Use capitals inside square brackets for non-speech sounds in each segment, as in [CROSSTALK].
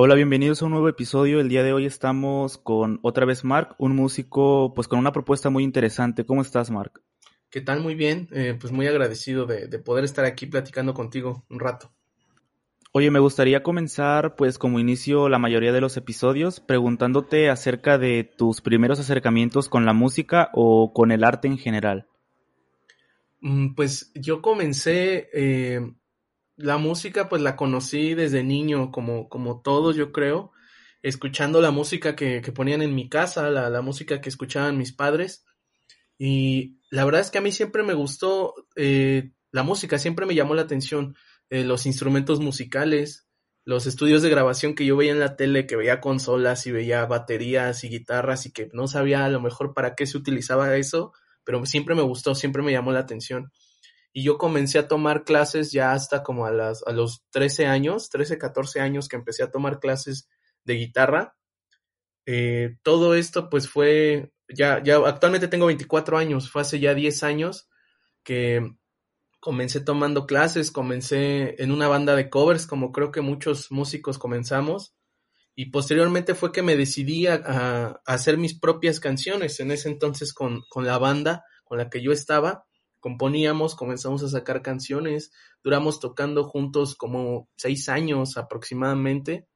Hola, bienvenidos a un nuevo episodio. El día de hoy estamos con otra vez Mark, un músico pues con una propuesta muy interesante. ¿Cómo estás, Mark? ¿Qué tal? Muy bien, eh, pues muy agradecido de, de poder estar aquí platicando contigo un rato. Oye, me gustaría comenzar, pues como inicio la mayoría de los episodios, preguntándote acerca de tus primeros acercamientos con la música o con el arte en general. Mm, Pues yo comencé eh, la música, pues la conocí desde niño, como, como todos, yo creo, escuchando la música que, que ponían en mi casa, la, la música que escuchaban mis padres. Y la verdad es que a mí siempre me gustó eh, la música, siempre me llamó la atención eh, los instrumentos musicales, los estudios de grabación que yo veía en la tele, que veía consolas y veía baterías y guitarras y que no sabía a lo mejor para qué se utilizaba eso, pero siempre me gustó, siempre me llamó la atención. Y yo comencé a tomar clases ya hasta como a, las, a los 13 años, 13, 14 años que empecé a tomar clases de guitarra. Eh, todo esto pues fue, ya, ya actualmente tengo 24 años, fue hace ya 10 años que comencé tomando clases, comencé en una banda de covers, como creo que muchos músicos comenzamos, y posteriormente fue que me decidí a, a- hacer mis propias canciones. En ese entonces con, con la banda con la que yo estaba, componíamos, comenzamos a sacar canciones, duramos tocando juntos como seis años aproximadamente.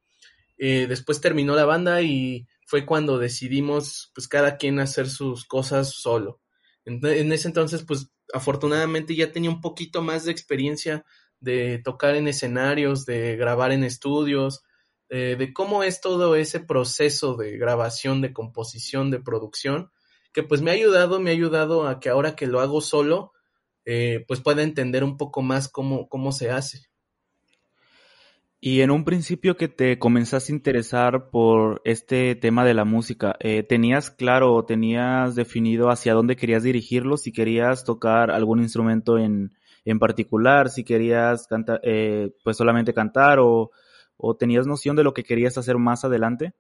Eh, después terminó la banda y fue cuando decidimos, pues cada quien hacer sus cosas solo. En, ese entonces, pues afortunadamente ya tenía un poquito más de experiencia de tocar en escenarios, de grabar en estudios, eh, de cómo es todo ese proceso de grabación, de composición, de producción, que pues me ha ayudado, me ha ayudado a que ahora que lo hago solo, eh, pues pueda entender un poco más cómo, cómo se hace. Y en un principio que te comenzaste a interesar por este tema de la música, eh, ¿tenías claro o tenías definido hacia dónde querías dirigirlo? Si querías tocar algún instrumento en, en particular, si querías cantar, eh, pues solamente cantar o, o tenías noción de lo que querías hacer más adelante?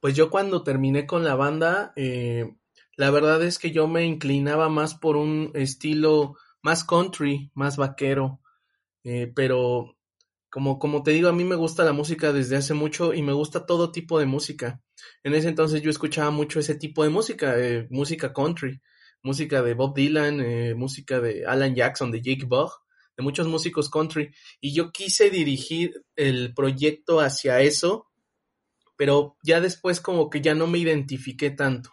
Pues yo cuando terminé con la banda, eh, la verdad es que yo me inclinaba más por un estilo más country, más vaquero, eh, pero como, como te digo, a mí me gusta la música desde hace mucho y me gusta todo tipo de música. En ese entonces yo escuchaba mucho ese tipo de música, eh, música country, música de Bob Dylan, eh, música de Alan Jackson, de Jake Bugg, de muchos músicos country. Y yo quise dirigir el proyecto hacia eso, pero ya después como que ya no me identifiqué tanto.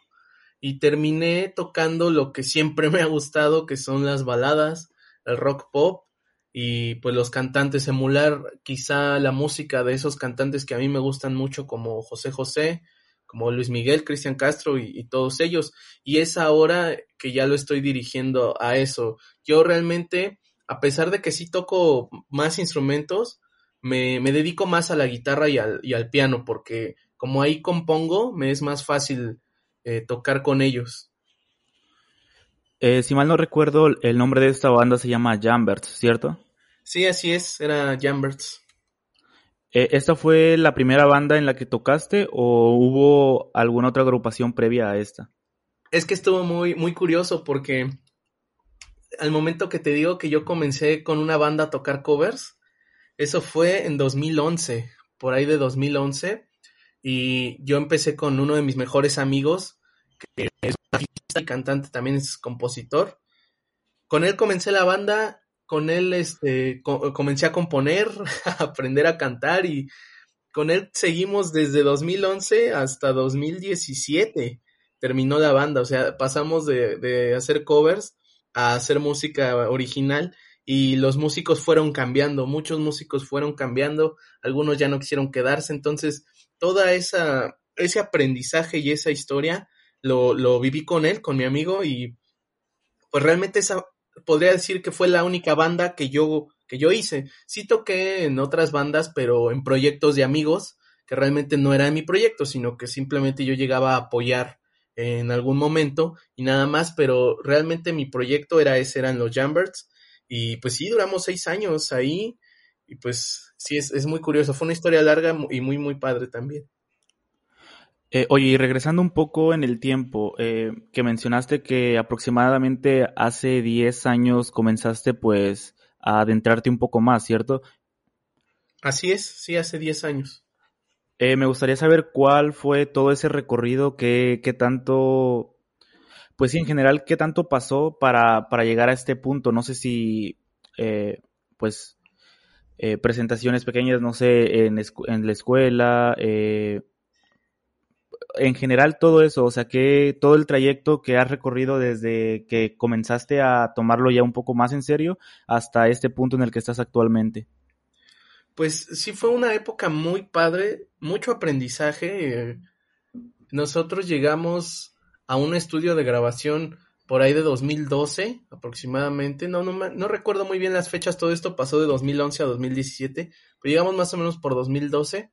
Y terminé tocando lo que siempre me ha gustado, que son las baladas, el rock pop y pues los cantantes, emular quizá la música de esos cantantes que a mí me gustan mucho como José José, como Luis Miguel, Cristian Castro y, todos ellos. Y es ahora que ya lo estoy dirigiendo a eso. Yo realmente, a pesar de que sí toco más instrumentos, me, me dedico más a la guitarra y al, y al piano, porque como ahí compongo, me es más fácil eh, tocar con ellos. Eh, si mal no recuerdo, el nombre de esta banda se llama Jambert, ¿cierto? Sí, así es, era Jamberts. Eh, ¿esta fue la primera banda en la que tocaste o hubo alguna otra agrupación previa a esta? Es que estuvo muy, muy curioso porque al momento que te digo que yo comencé con una banda a tocar covers, eso fue en 2011, por ahí de 2011, y yo empecé con uno de mis mejores amigos, que es artista y cantante, también es compositor. Con él comencé la banda, con él este, co comencé a componer, [LAUGHS] a aprender a cantar y con él seguimos desde 2011 hasta 2017. Terminó la banda, o sea, pasamos de, de hacer covers a hacer música original y los músicos fueron cambiando, muchos músicos fueron cambiando, algunos ya no quisieron quedarse, entonces toda esa ese aprendizaje y esa historia lo, lo viví con él, con mi amigo y pues realmente esa podría decir que fue la única banda que yo que yo hice. Sí toqué en otras bandas, pero en proyectos de amigos que realmente no era mi proyecto, sino que simplemente yo llegaba a apoyar en algún momento y nada más, pero realmente mi proyecto era ese, eran los Jamberts y pues sí, duramos seis años ahí y pues sí, es, es muy curioso, fue una historia larga y muy, muy padre también. Eh, oye, y regresando un poco en el tiempo, eh, que mencionaste que aproximadamente hace 10 años comenzaste pues a adentrarte un poco más, ¿cierto? Así es, sí, hace 10 años. Eh, me gustaría saber cuál fue todo ese recorrido, qué, qué tanto, pues sí, en general, qué tanto pasó para, para llegar a este punto. No sé si, pues, eh, presentaciones pequeñas, no sé, en, en la escuela, eh, en general todo eso, o sea, que todo el trayecto que has recorrido desde que comenzaste a tomarlo ya un poco más en serio hasta este punto en el que estás actualmente. Pues sí fue una época muy padre, mucho aprendizaje. Nosotros llegamos a un estudio de grabación por ahí de 2012 aproximadamente. No, no, no recuerdo muy bien las fechas, todo esto pasó de 2011 a 2017, pero llegamos más o menos por 2012.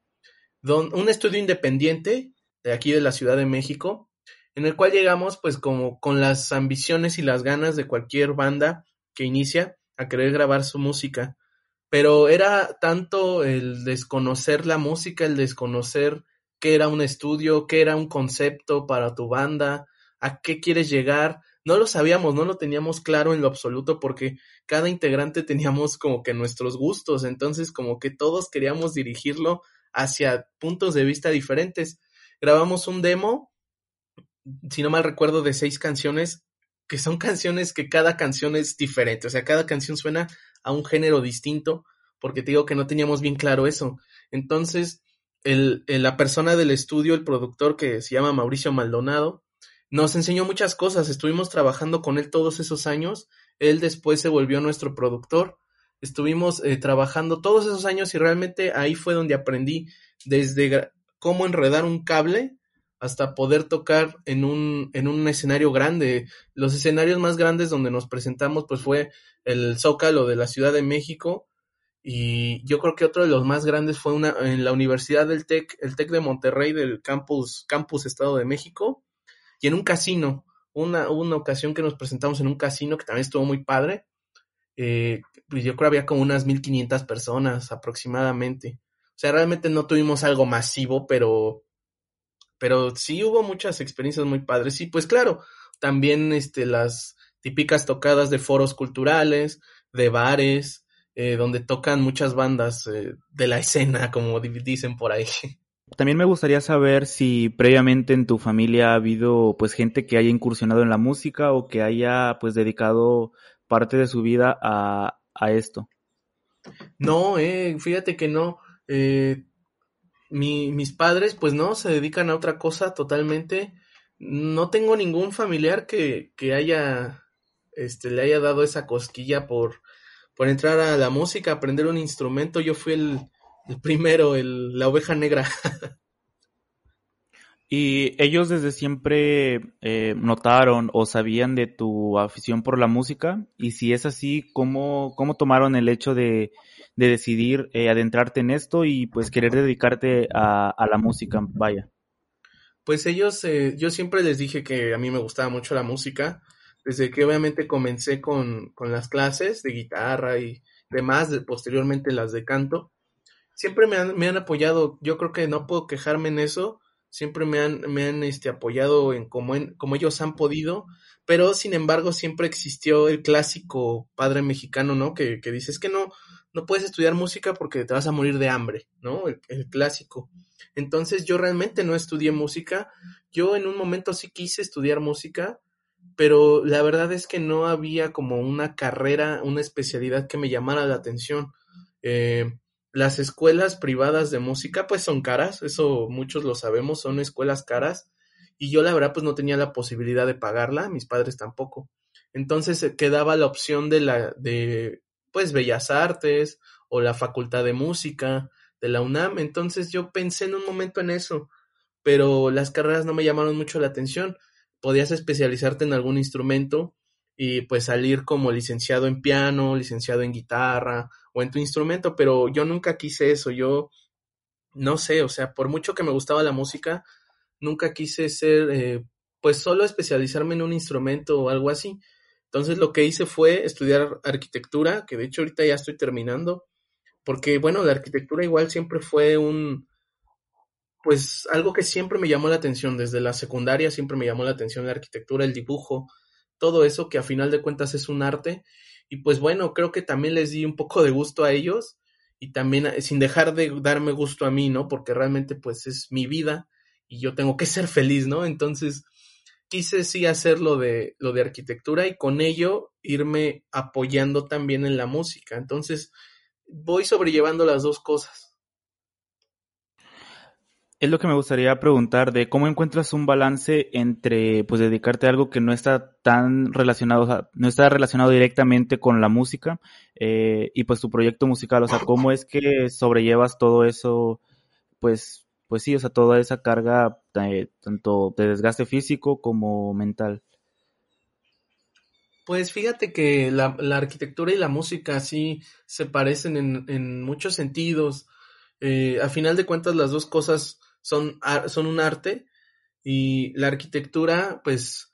Don, un estudio independiente de aquí de la Ciudad de México, en el cual llegamos pues como con las ambiciones y las ganas de cualquier banda que inicia a querer grabar su música pero era tanto el desconocer la música, el desconocer qué era un estudio, qué era un concepto para tu banda, a qué quieres llegar. No lo sabíamos, no lo teníamos claro en lo absoluto porque cada integrante teníamos como que nuestros gustos, entonces como que todos queríamos dirigirlo hacia puntos de vista diferentes. Grabamos un demo, si no mal recuerdo, de seis canciones, que son canciones que cada canción es diferente, o sea, cada canción suena a un género distinto, porque te digo que no teníamos bien claro eso. Entonces, el, la persona del estudio, el productor que se llama Mauricio Maldonado, nos enseñó muchas cosas, estuvimos trabajando con él todos esos años, él después se volvió nuestro productor, estuvimos eh, trabajando todos esos años y realmente ahí fue donde aprendí desde cómo enredar un cable hasta poder tocar en un, en un escenario grande. Los escenarios más grandes donde nos presentamos pues fue el Zócalo de la Ciudad de México y yo creo que otro de los más grandes fue una, en la Universidad del TEC, el TEC de Monterrey del campus, campus Estado de México y en un casino. Una, una ocasión que nos presentamos en un casino que también estuvo muy padre. Eh, pues yo creo había como unas 1500 personas aproximadamente. O sea, realmente no tuvimos algo masivo, pero pero sí hubo muchas experiencias muy padres. Y pues claro, también este, las típicas tocadas de foros culturales, de bares, eh, donde tocan muchas bandas eh, de la escena, como dicen por ahí. [LAUGHS] También me gustaría saber si previamente en tu familia ha habido pues gente que haya incursionado en la música o que haya pues dedicado parte de su vida a, esto. No, eh, fíjate que no. Eh, mi, mis padres, pues no, se dedican a otra cosa totalmente. No tengo ningún familiar que, que haya, este, le haya dado esa cosquilla por, por entrar a la música, aprender un instrumento. Yo fui el, el [LAUGHS] primero, el, la oveja negra. [LAUGHS] ¿Y ellos desde siempre eh, notaron o sabían de tu afición por la música? Y si es así, ¿cómo, cómo tomaron el hecho de, de decidir eh, adentrarte en esto y pues querer dedicarte a, a la música, vaya? Pues ellos, eh, yo siempre les dije que a mí me gustaba mucho la música, desde que obviamente comencé con, con las clases de guitarra y demás, de, posteriormente las de canto, siempre me han, me han apoyado, yo creo que no puedo quejarme en eso, siempre me han, me han este, apoyado en como, en como ellos han podido, pero sin embargo siempre existió el clásico padre mexicano, ¿no? Que, que dices que no, no puedes estudiar música porque te vas a morir de hambre, ¿no? El, clásico. Entonces yo realmente no estudié música. Yo en un momento sí quise estudiar música, pero la verdad es que no había como una carrera, una especialidad que me llamara la atención. Eh, las escuelas privadas de música pues son caras, eso muchos lo sabemos, son escuelas caras y yo la verdad pues no tenía la posibilidad de pagarla, mis padres tampoco. Entonces eh, quedaba la opción de la de pues Bellas Artes o la Facultad de Música de la UNAM. Entonces yo pensé en un momento en eso, pero las carreras no me llamaron mucho la atención. Podías especializarte en algún instrumento y pues salir como licenciado en piano, licenciado en guitarra o en tu instrumento, pero yo nunca quise eso, yo no sé, o sea, por mucho que me gustaba la música, nunca quise ser, eh, pues solo especializarme en un instrumento o algo así. Entonces lo que hice fue estudiar arquitectura, que de hecho ahorita ya estoy terminando, porque bueno, la arquitectura igual siempre fue un, pues algo que siempre me llamó la atención, desde la secundaria siempre me llamó la atención la arquitectura, el dibujo, todo eso que a final de cuentas es un arte. Y pues bueno, creo que también les di un poco de gusto a ellos y también eh, sin dejar de darme gusto a mí, ¿no? Porque realmente pues es mi vida y yo tengo que ser feliz, ¿no? Entonces quise sí hacer lo de, lo de arquitectura y con ello irme apoyando también en la música. Entonces voy sobrellevando las dos cosas. Es lo que me gustaría preguntar de cómo encuentras un balance entre pues dedicarte a algo que no está tan relacionado, no está relacionado directamente con la música eh, y pues tu proyecto musical, o sea, cómo es que sobrellevas todo eso, pues, pues sí, o sea, toda esa carga eh, tanto de desgaste físico como mental. Pues fíjate que la, arquitectura y la música sí se parecen en, muchos sentidos. Eh, a final de cuentas las dos cosas son, son un arte y la arquitectura pues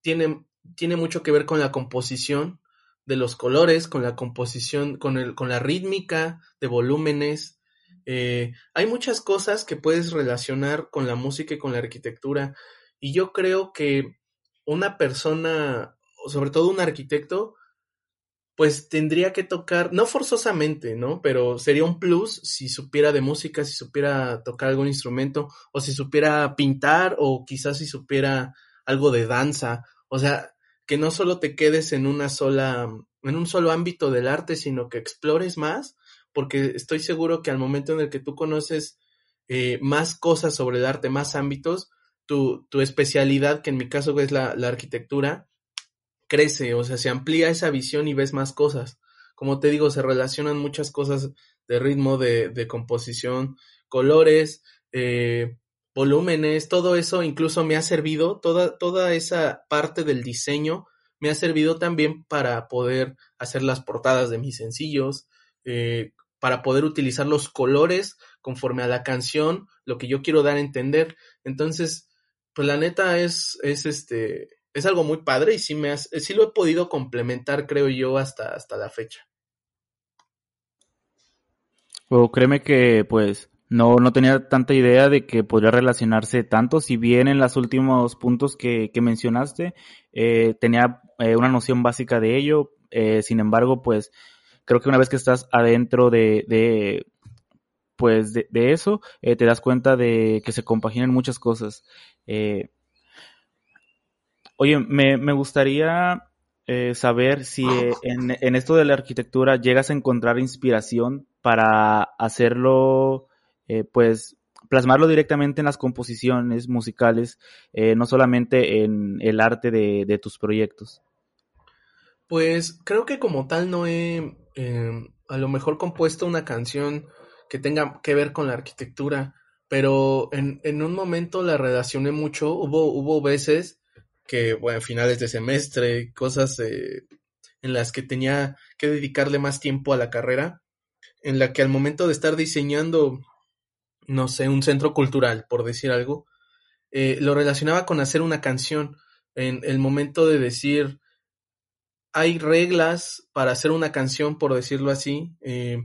tiene, tiene mucho que ver con la composición de los colores, con la composición, con, el, con la rítmica de volúmenes. Eh, hay muchas cosas que puedes relacionar con la música y con la arquitectura y yo creo que una persona, sobre todo un arquitecto, pues tendría que tocar, no forzosamente, ¿no? Pero sería un plus si supiera de música, si supiera tocar algún instrumento, o si supiera pintar, o quizás si supiera algo de danza. O sea, que no solo te quedes en una sola, en un solo ámbito del arte, sino que explores más, porque estoy seguro que al momento en el que tú conoces eh, más cosas sobre el arte, más ámbitos, tu, tu especialidad, que en mi caso es la, la arquitectura, crece, o sea, se amplía esa visión y ves más cosas. Como te digo, se relacionan muchas cosas de ritmo, de, de composición, colores, eh, volúmenes, todo eso incluso me ha servido, toda, toda esa parte del diseño me ha servido también para poder hacer las portadas de mis sencillos, eh, para poder utilizar los colores conforme a la canción, lo que yo quiero dar a entender. Entonces, pues la neta es, es este, es algo muy padre y sí, me has, sí lo he podido complementar, creo yo, hasta, hasta la fecha. Créeme que pues no, no tenía tanta idea de que podría relacionarse tanto, si bien en los últimos puntos que, que mencionaste eh, tenía eh, una noción básica de ello, eh, sin embargo pues creo que una vez que estás adentro de, de pues de, de eso, te das cuenta de que se compaginan muchas cosas. Oye, me, gustaría eh, saber si en, esto de la arquitectura llegas a encontrar inspiración para hacerlo, eh, pues, plasmarlo directamente en las composiciones musicales, eh, no solamente en el arte de, de, tus proyectos. Pues creo que como tal no he em, a lo mejor compuesto una canción que tenga que ver con la arquitectura, pero en, en un momento la relacioné mucho, hubo, hubo veces que, bueno, finales de semestre, cosas eh, en las que tenía que dedicarle más tiempo a la carrera, en la que al momento de estar diseñando, no sé, un centro cultural, por decir algo, eh, lo relacionaba con hacer una canción, en el momento de decir, hay reglas para hacer una canción, por decirlo así, eh,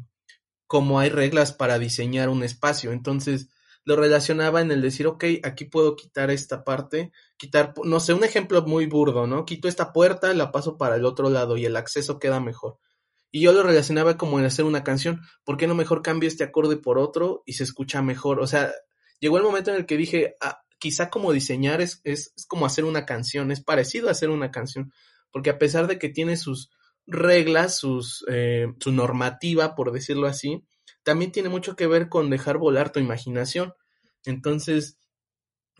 como hay reglas para diseñar un espacio. Entonces, lo relacionaba en el decir, ok, aquí puedo quitar esta parte, quitar, no sé, un ejemplo muy burdo, ¿no? Quito esta puerta, la paso para el otro lado y el acceso queda mejor. Y yo lo relacionaba como en hacer una canción, ¿por qué no mejor cambio este acorde por otro y se escucha mejor? O sea, llegó el momento en el que dije, ah, quizá como diseñar es, es, como hacer una canción, es parecido a hacer una canción, porque a pesar de que tiene sus reglas, sus, eh, su normativa, por decirlo así, también tiene mucho que ver con dejar volar tu imaginación. Entonces,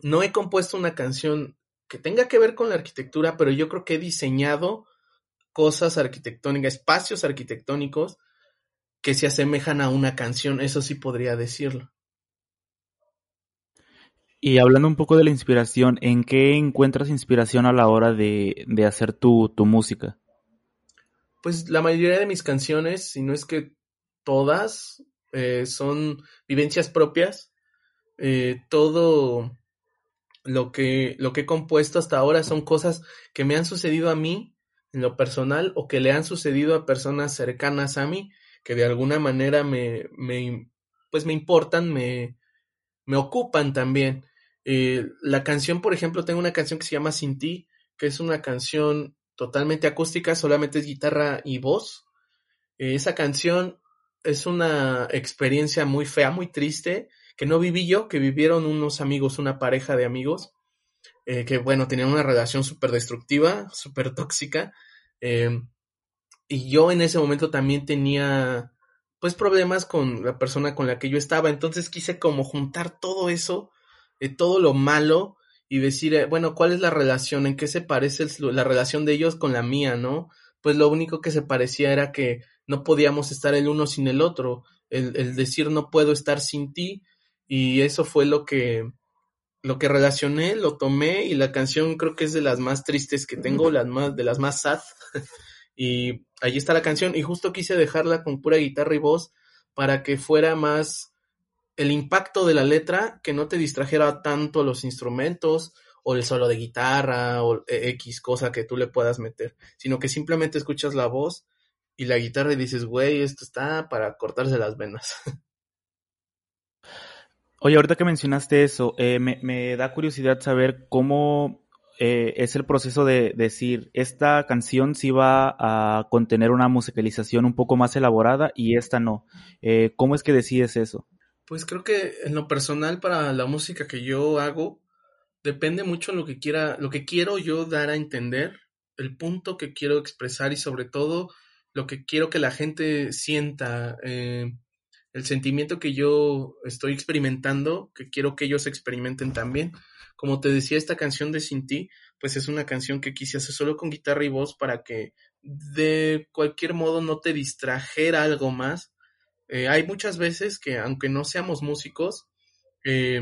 no he compuesto una canción que tenga que ver con la arquitectura, pero yo creo que he diseñado cosas arquitectónicas, espacios arquitectónicos que se asemejan a una canción, eso sí podría decirlo. Y hablando un poco de la inspiración, ¿en qué encuentras inspiración a la hora de, de hacer tu, tu música? Pues la mayoría de mis canciones, si no es que todas, eh, son vivencias propias. Eh, todo lo que, lo que he compuesto hasta ahora son cosas que me han sucedido a mí en lo personal o que le han sucedido a personas cercanas a mí que de alguna manera me, me pues me importan, me, me ocupan también. Eh, la canción, por ejemplo, tengo una canción que se llama Sin ti, que es una canción totalmente acústica, solamente es guitarra y voz. esa canción es una experiencia muy fea, muy triste, que no viví yo, que vivieron unos amigos, una pareja de amigos, eh, que bueno, tenían una relación súper destructiva, súper tóxica. Eh, y yo en ese momento también tenía pues problemas con la persona con la que yo estaba. Entonces quise como juntar todo eso, eh, todo lo malo y decir, bueno, ¿cuál es la relación? ¿En qué se parece la relación de ellos con la mía, no? Pues lo único que se parecía era que no podíamos estar el uno sin el otro, el, el decir no puedo estar sin ti y eso fue lo que lo que relacioné, lo tomé y la canción creo que es de las más tristes que tengo, las más de las más sad. [LAUGHS] y allí está la canción y justo quise dejarla con pura guitarra y voz para que fuera más el impacto de la letra, que no te distrajera tanto los instrumentos o el solo de guitarra o X cosa que tú le puedas meter, sino que simplemente escuchas la voz y la guitarra y dices, güey, esto está para cortarse las venas. [LAUGHS] Oye, ahorita que mencionaste eso, eh, me, da curiosidad saber cómo eh, es el proceso de decir, esta canción sí va a contener una musicalización un poco más elaborada y esta no. Eh, ¿Cómo es que decides eso? Pues creo que en lo personal para la música que yo hago, depende mucho lo que quiera, lo que quiero yo dar a entender, el punto que quiero expresar y sobre todo lo que quiero que la gente sienta. Eh, el sentimiento que yo estoy experimentando, que quiero que ellos experimenten también. Como te decía, esta canción de Sin Ti, pues es una canción que quise hacer solo con guitarra y voz para que de cualquier modo no te distrajera algo más. Eh, hay muchas veces que, aunque no seamos músicos, eh,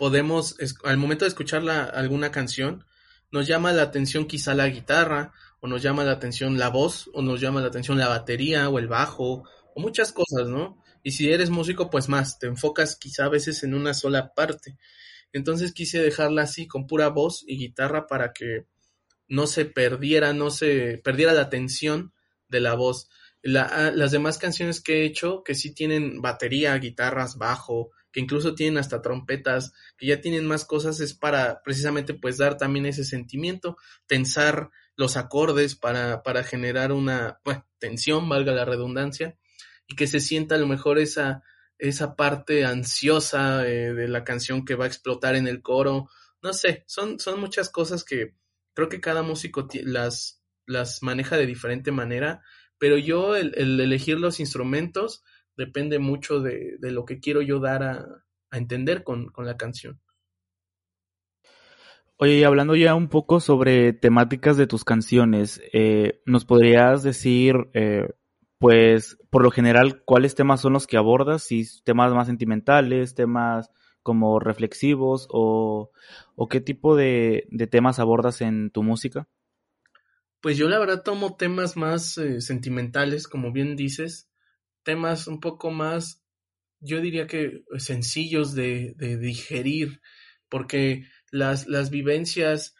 podemos, al momento de escuchar alguna canción, nos llama la atención quizá la guitarra, o nos llama la atención la voz, o nos llama la atención la batería, o el bajo, o muchas cosas, ¿no? Y si eres músico, pues más, te enfocas quizá a veces en una sola parte. Entonces quise dejarla así, con pura voz y guitarra, para que no se perdiera, no se perdiera la atención de la voz. Ah, las demás canciones que he hecho, que sí tienen batería, guitarras, bajo, que incluso tienen hasta trompetas, que ya tienen más cosas, es para precisamente pues dar también ese sentimiento, tensar los acordes para, para generar una tensión, valga la redundancia, y que se sienta a lo mejor esa, esa parte ansiosa eh, de la canción que va a explotar en el coro. No sé, son, son muchas cosas que creo que cada músico las, las maneja de diferente manera, pero yo el, elegir los instrumentos depende mucho de, de, lo que quiero yo dar a, a entender con, con, la canción. Oye, hablando ya un poco sobre temáticas de tus canciones, eh, ¿nos podrías decir eh, pues por lo general, ¿cuáles temas son los que abordas? Si temas más sentimentales, temas como reflexivos o, o qué tipo de, de, temas abordas en tu música? Pues yo la verdad tomo temas más eh, sentimentales, como bien dices, temas un poco más, yo diría que sencillos de, digerir, porque las, las vivencias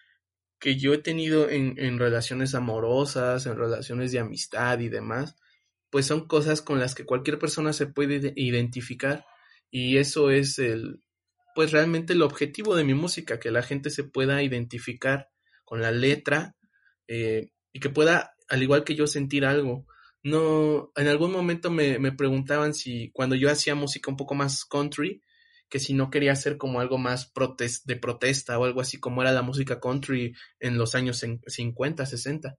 que yo he tenido en, en relaciones amorosas, en relaciones de amistad y demás, pues son cosas con las que cualquier persona se puede identificar y eso es el, pues realmente el objetivo de mi música, que la gente se pueda identificar con la letra eh, y que pueda, al igual que yo, sentir algo. No, en algún momento me, me preguntaban si cuando yo hacía música un poco más country, que si no quería hacer como algo más de protesta o algo así como era la música country en los años 50, 60.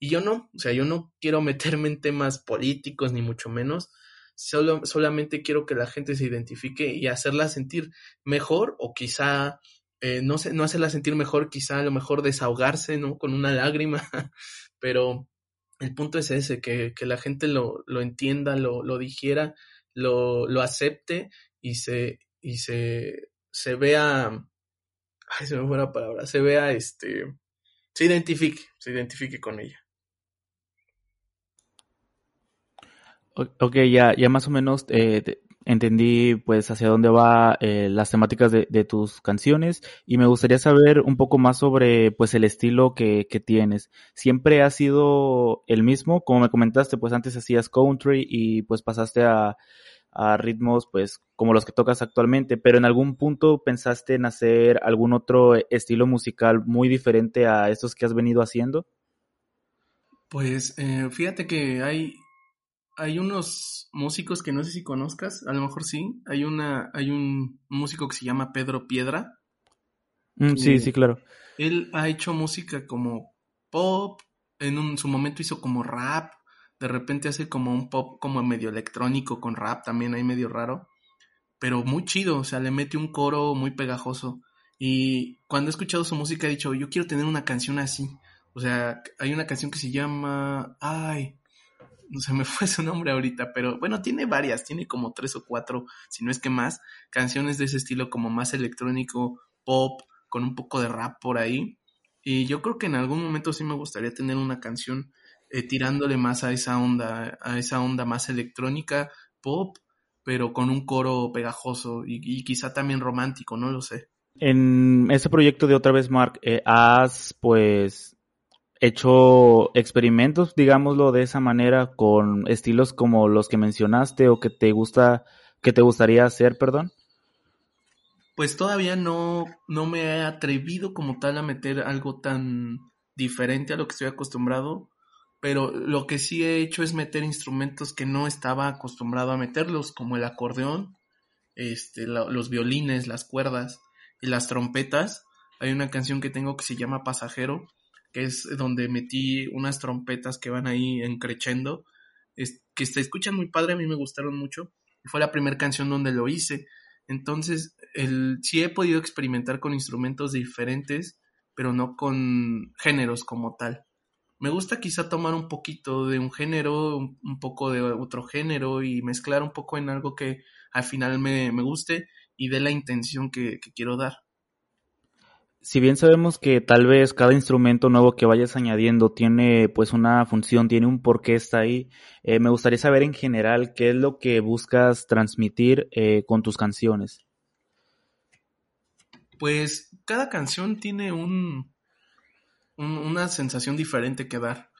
Y yo no, o sea, yo no quiero meterme en temas políticos ni mucho menos, solo, solamente quiero que la gente se identifique y hacerla sentir mejor o quizá, eh, no sé, no hacerla sentir mejor, quizá a lo mejor desahogarse, ¿no? Con una lágrima, [LAUGHS] pero el punto es ese, que, que la gente lo, lo entienda, lo, lo digiera, lo, lo acepte y se, y se, se vea, ay, se me fue la palabra, se vea, este, se identifique, se identifique con ella. Ok, ya, ya más o menos eh, entendí pues hacia dónde va eh, las temáticas de, tus canciones y me gustaría saber un poco más sobre pues el estilo que, tienes. ¿Siempre ha sido el mismo? Como me comentaste, pues antes hacías country y pues pasaste a, a ritmos pues como los que tocas actualmente, pero en algún punto pensaste en hacer algún otro estilo musical muy diferente a estos que has venido haciendo? Pues eh, fíjate que hay hay unos músicos que no sé si conozcas, a lo mejor sí. Hay una, hay un músico que se llama Pedro Piedra. Mm, sí, sí, claro. Él ha hecho música como pop, en un, su momento hizo como rap, de repente hace como un pop como medio electrónico con rap, también hay medio raro, pero muy chido, o sea, le mete un coro muy pegajoso. Y cuando he escuchado su música he dicho, yo quiero tener una canción así. O sea, hay una canción que se llama, ay, [LAUGHS] se me fue su nombre ahorita, pero bueno, tiene varias, tiene como tres o cuatro, si no es que más, canciones de ese estilo como más electrónico, pop, con un poco de rap por ahí. Y yo creo que en algún momento sí me gustaría tener una canción eh, tirándole más a esa onda, a esa onda más electrónica, pop, pero con un coro pegajoso y, quizá también romántico, no lo sé. En ese proyecto de otra vez, Mark, eh, has pues hecho experimentos, digámoslo de esa manera, con estilos como los que mencionaste o que te gusta, que te gustaría hacer, perdón? Pues todavía no, no me he atrevido como tal a meter algo tan diferente a lo que estoy acostumbrado, pero lo que sí he hecho es meter instrumentos que no estaba acostumbrado a meterlos, como el acordeón, este, los violines, las cuerdas y las trompetas. Hay una canción que tengo que se llama Pasajero, que es donde metí unas trompetas que van ahí en es, que se escuchan muy padre, a mí me gustaron mucho, y fue la primera canción donde lo hice. Entonces, el, sí he podido experimentar con instrumentos diferentes, pero no con géneros como tal. Me gusta quizá tomar un poquito de un género, un, poco de otro género y mezclar un poco en algo que al final me, guste y dé la intención que quiero dar si bien sabemos que tal vez cada instrumento nuevo que vayas añadiendo tiene pues una función, tiene un porqué está ahí, eh, me gustaría saber en general qué es lo que buscas transmitir eh, con tus canciones. Pues cada canción tiene un, una sensación diferente que dar.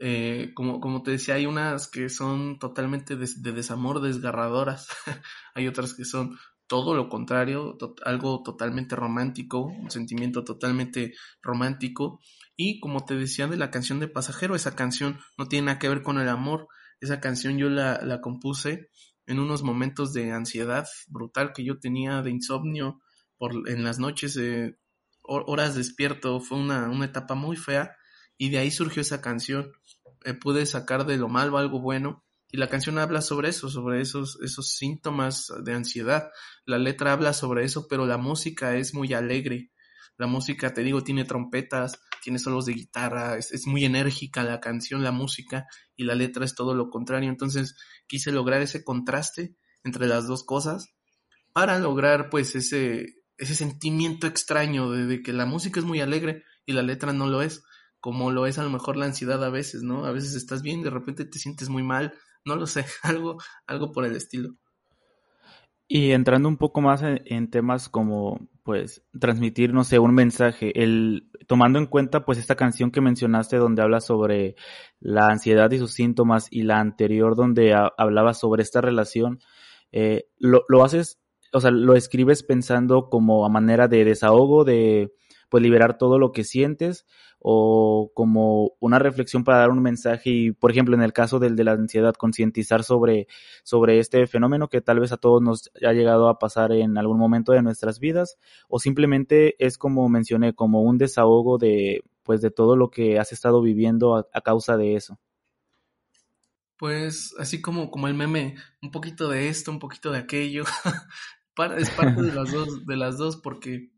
Eh, como te decía, hay unas que son totalmente de desamor, desgarradoras. [LAUGHS] hay otras que son todo lo contrario, algo totalmente romántico, un sentimiento totalmente romántico. Y como te decía de la canción de Pasajero, esa canción no tiene nada que ver con el amor. Esa canción yo la, la compuse en unos momentos de ansiedad brutal que yo tenía, de insomnio, por, en las noches, eh, horas despierto. Fue una, una etapa muy fea y de ahí surgió esa canción. Eh, pude sacar de lo malo algo bueno y la canción habla sobre eso, sobre esos, esos síntomas de ansiedad. La letra habla sobre eso, pero la música es muy alegre. La música, te digo, tiene trompetas, tiene solos de guitarra, es, muy enérgica la canción, la música, y la letra es todo lo contrario. Entonces quise lograr ese contraste entre las dos cosas para lograr pues ese, ese sentimiento extraño de, de, que la música es muy alegre y la letra no lo es, como lo es a lo mejor la ansiedad a veces, ¿no? A veces estás bien, de repente te sientes muy mal, no lo sé, [LAUGHS] algo, algo por el estilo. Y entrando un poco más en, temas como, pues, transmitir, no sé, un mensaje, el, tomando en cuenta, pues, esta canción que mencionaste donde habla sobre la ansiedad y sus síntomas y la anterior donde hablaba sobre esta relación, eh, lo, lo haces, o sea, lo escribes pensando como a manera de desahogo, de, pues, liberar todo lo que sientes, o como una reflexión para dar un mensaje y, por ejemplo, en el caso del de la ansiedad, concientizar sobre, sobre este fenómeno que tal vez a todos nos ha llegado a pasar en algún momento de nuestras vidas, o simplemente es como mencioné, como un desahogo de, pues, de todo lo que has estado viviendo a, causa de eso. Pues así como, como el meme, un poquito de esto, un poquito de aquello. [LAUGHS] es parte de las dos, de las dos, porque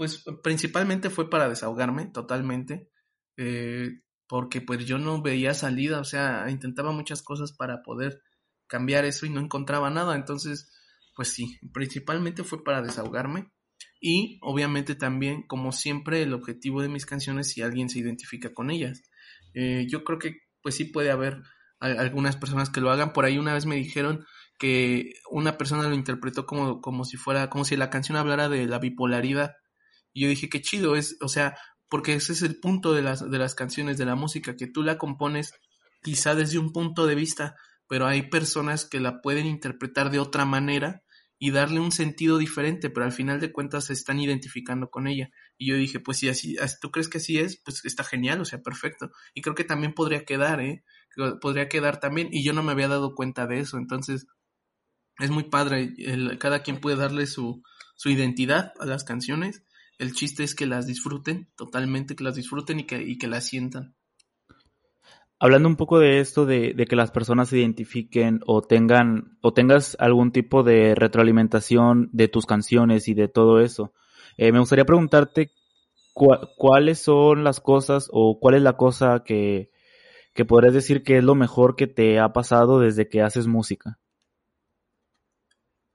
pues principalmente fue para desahogarme totalmente, eh, porque pues yo no veía salida, o sea, intentaba muchas cosas para poder cambiar eso y no encontraba nada, entonces, pues sí, principalmente fue para desahogarme y obviamente también, como siempre, el objetivo de mis canciones si alguien se identifica con ellas. Eh, yo creo que pues sí puede haber algunas personas que lo hagan, por ahí una vez me dijeron que una persona lo interpretó como, como si fuera, como si la canción hablara de la bipolaridad y yo dije, qué chido es, o sea, porque ese es el punto de las, de las canciones, de la música, que tú la compones quizá desde un punto de vista, pero hay personas que la pueden interpretar de otra manera y darle un sentido diferente, pero al final de cuentas se están identificando con ella. Y yo dije, pues si así, tú crees que así es, pues está genial, o sea, perfecto. Y creo que también podría quedar, ¿eh? podría quedar también y yo no me había dado cuenta de eso, entonces es muy padre, cada quien puede darle su, su identidad a las canciones, el chiste es que las disfruten totalmente, que las disfruten y que, y que las sientan. Hablando un poco de esto de, que las personas se identifiquen o tengan o tengas algún tipo de retroalimentación de tus canciones y de todo eso, eh, me gustaría preguntarte cuáles son las cosas o cuál es la cosa que, que podrías decir que es lo mejor que te ha pasado desde que haces música.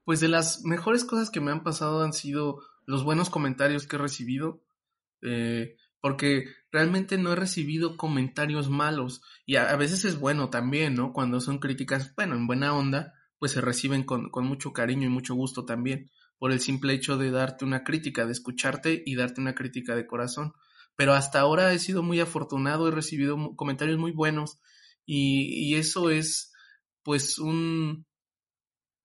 Pues de las mejores cosas que me han pasado han sido los buenos comentarios que he recibido. Eh, porque realmente no he recibido comentarios malos y a, veces es bueno también, ¿no? Cuando son críticas, bueno, en buena onda, pues se reciben con, con, mucho cariño y mucho gusto también, por el simple hecho de darte una crítica, de escucharte y darte una crítica de corazón. Pero hasta ahora he sido muy afortunado, he recibido comentarios muy buenos y, y eso es pues un,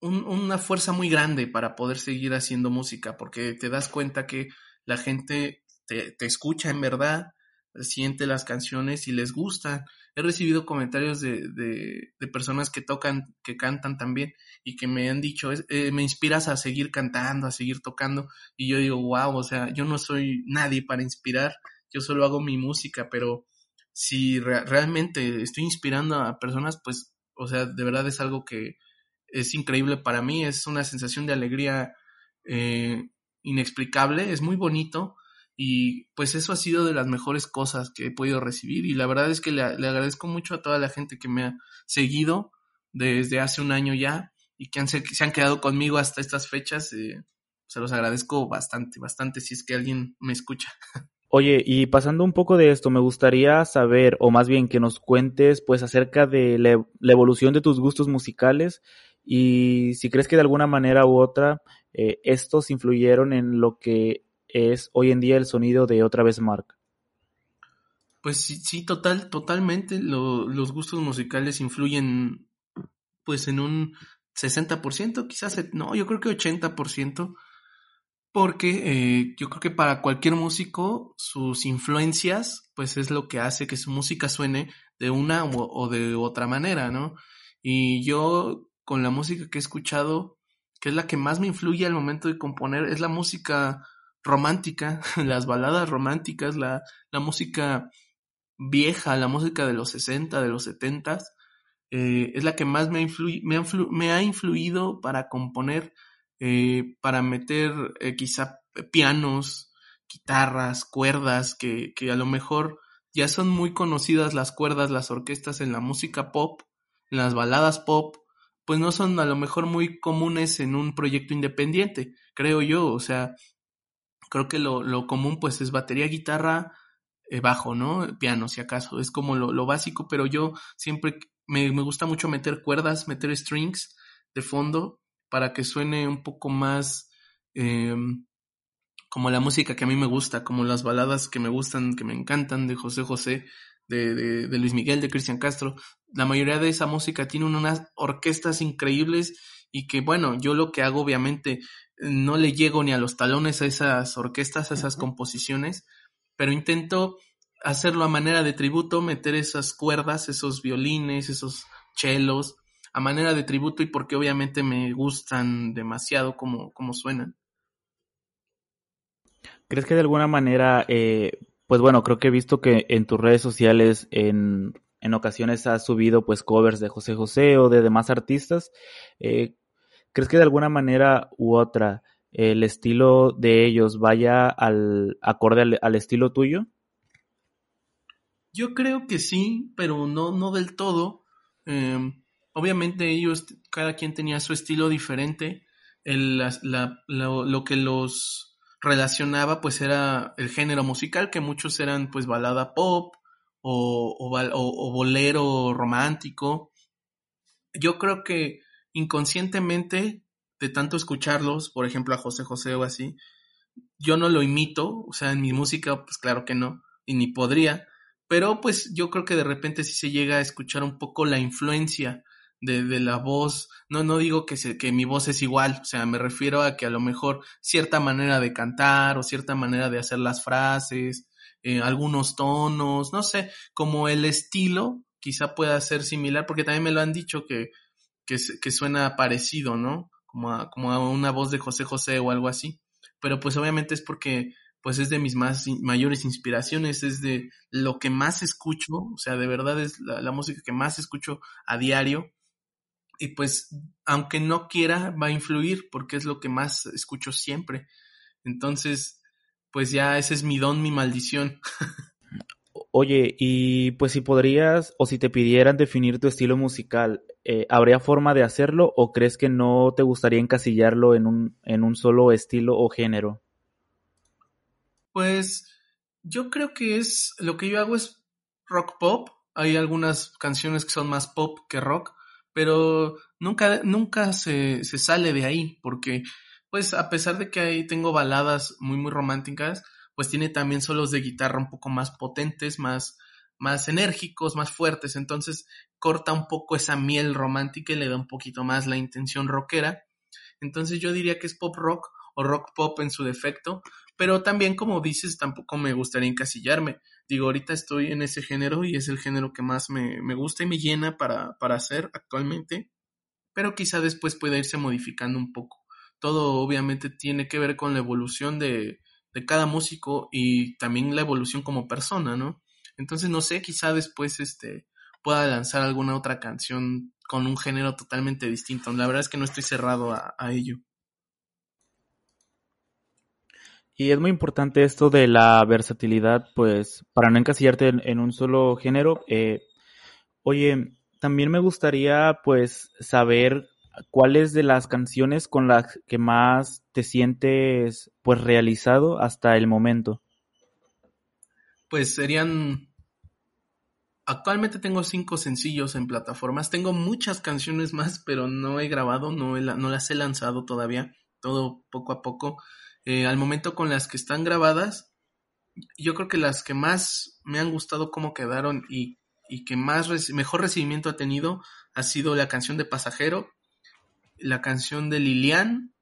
un, una fuerza muy grande para poder seguir haciendo música, porque te das cuenta que la gente te, escucha en verdad, siente las canciones y les gusta. He recibido comentarios de, de, personas que tocan, que cantan también y que me han dicho, eh, me inspiras a seguir cantando, a seguir tocando. Y yo digo, wow, o sea, yo no soy nadie para inspirar, yo solo hago mi música, pero si realmente estoy inspirando a personas, pues, o sea, de verdad es algo que es increíble para mí, es una sensación de alegría eh, inexplicable, es muy bonito y pues eso ha sido de las mejores cosas que he podido recibir y la verdad es que le, agradezco mucho a toda la gente que me ha seguido desde hace un año ya y que han, se, han quedado conmigo hasta estas fechas. Eh, se los agradezco bastante, bastante si es que alguien me escucha. [LAUGHS] Oye, y pasando un poco de esto, me gustaría saber, o más bien que nos cuentes, pues acerca de la, evolución de tus gustos musicales y si crees que de alguna manera u otra eh, estos influyeron en lo que es hoy en día el sonido de otra vez Mark. Pues sí, sí total, totalmente. los gustos musicales influyen pues en un 60%, quizás, no, yo creo que 80%, porque eh, yo creo que para cualquier músico sus influencias pues es lo que hace que su música suene de una o de otra manera, ¿no? Y yo con la música que he escuchado, que es la que más me influye al momento de componer, es la música romántica, [LAUGHS] las baladas románticas, la, la música vieja, la música de los 60, de los 70, eh, es la que más me, me, me, ha influido para componer, eh, para meter eh, quizá pianos, guitarras, cuerdas, que, que a lo mejor ya son muy conocidas las cuerdas, las orquestas en la música pop, en las baladas pop, pues no son a lo mejor muy comunes en un proyecto independiente, creo yo, o sea, creo que lo, lo común pues es batería, guitarra, eh, bajo, ¿no? Piano, si acaso, es como lo, lo básico, pero yo siempre me, me, gusta mucho meter cuerdas, meter strings de fondo para que suene un poco más eh, como la música que a mí me gusta, como las baladas que me gustan, que me encantan de José José, de, de, de Luis Miguel, de Cristian Castro. La mayoría de esa música tiene unas orquestas increíbles y que bueno, yo lo que hago obviamente no le llego ni a los talones a esas orquestas, a esas composiciones, pero intento hacerlo a manera de tributo, meter esas cuerdas, esos violines, esos chelos, a manera de tributo y porque obviamente me gustan demasiado como, como suenan. ¿Crees que de alguna manera, eh, pues bueno, creo que he visto que en tus redes sociales en, en ocasiones has subido pues covers de José José o de demás artistas. Eh, ¿Crees que de alguna manera u otra el estilo de ellos vaya al acorde al, estilo tuyo? Yo creo que sí, pero no, no del todo. Em, obviamente ellos, cada quien tenía su estilo diferente. El, lo, que los relacionaba pues era el género musical, que muchos eran pues balada pop o, o bolero romántico. Yo creo que inconscientemente, de tanto escucharlos, por ejemplo a José José o así, yo no lo imito, o sea, en mi música, pues claro que no, y ni podría, pero pues yo creo que de repente sí se llega a escuchar un poco la influencia de, de la voz, no, no digo que, se, que mi voz es igual, o sea, me refiero a que a lo mejor cierta manera de cantar o cierta manera de hacer las frases, eh, algunos tonos, no sé, como el estilo quizá pueda ser similar, porque también me lo han dicho que, que, suena parecido, ¿no? Como a, como a una voz de José José o algo así. Pero pues obviamente es porque pues es de mis más mayores inspiraciones, es de lo que más escucho, o sea, de verdad es la, música que más escucho a diario. Y pues, aunque no quiera, va a influir porque es lo que más escucho siempre. Entonces, pues ya ese es mi don, mi maldición. [LAUGHS] Oye, y pues si podrías o si te pidieran definir tu estilo musical, eh, ¿habría forma de hacerlo o crees que no te gustaría encasillarlo en un, en un solo estilo o género? Pues yo creo que es lo que yo hago es rock pop. Hay algunas canciones que son más pop que rock, pero nunca, nunca se, se sale de ahí, porque pues a pesar de que ahí tengo baladas muy muy románticas, pues tiene también solos de guitarra un poco más potentes, más, más enérgicos, más fuertes, entonces corta un poco esa miel romántica y le da un poquito más la intención rockera. Entonces yo diría que es pop rock o rock pop en su defecto, pero también como dices, tampoco me gustaría encasillarme. Digo, ahorita estoy en ese género y es el género que más me, me gusta y me llena para, para hacer actualmente, pero quizá después pueda irse modificando un poco. Todo obviamente tiene que ver con la evolución de, de cada músico y también la evolución como persona, ¿no? Entonces, no sé, quizá después este pueda lanzar alguna otra canción con un género totalmente distinto. La verdad es que no estoy cerrado a ello. Y es muy importante esto de la versatilidad, pues, para no encasillarte en, un solo género. Eh, oye, también me gustaría, pues, saber cuáles de las canciones con las que más te sientes, pues, realizado hasta el momento. Pues serían Actualmente tengo cinco sencillos en plataformas. Tengo muchas canciones más, pero no he grabado, no, no las he lanzado todavía. Todo poco a poco. Eh, al momento con las que están grabadas, yo creo que las que más me han gustado cómo quedaron y, y que más mejor recibimiento ha tenido ha sido la canción de Pasajero, la canción de Lilian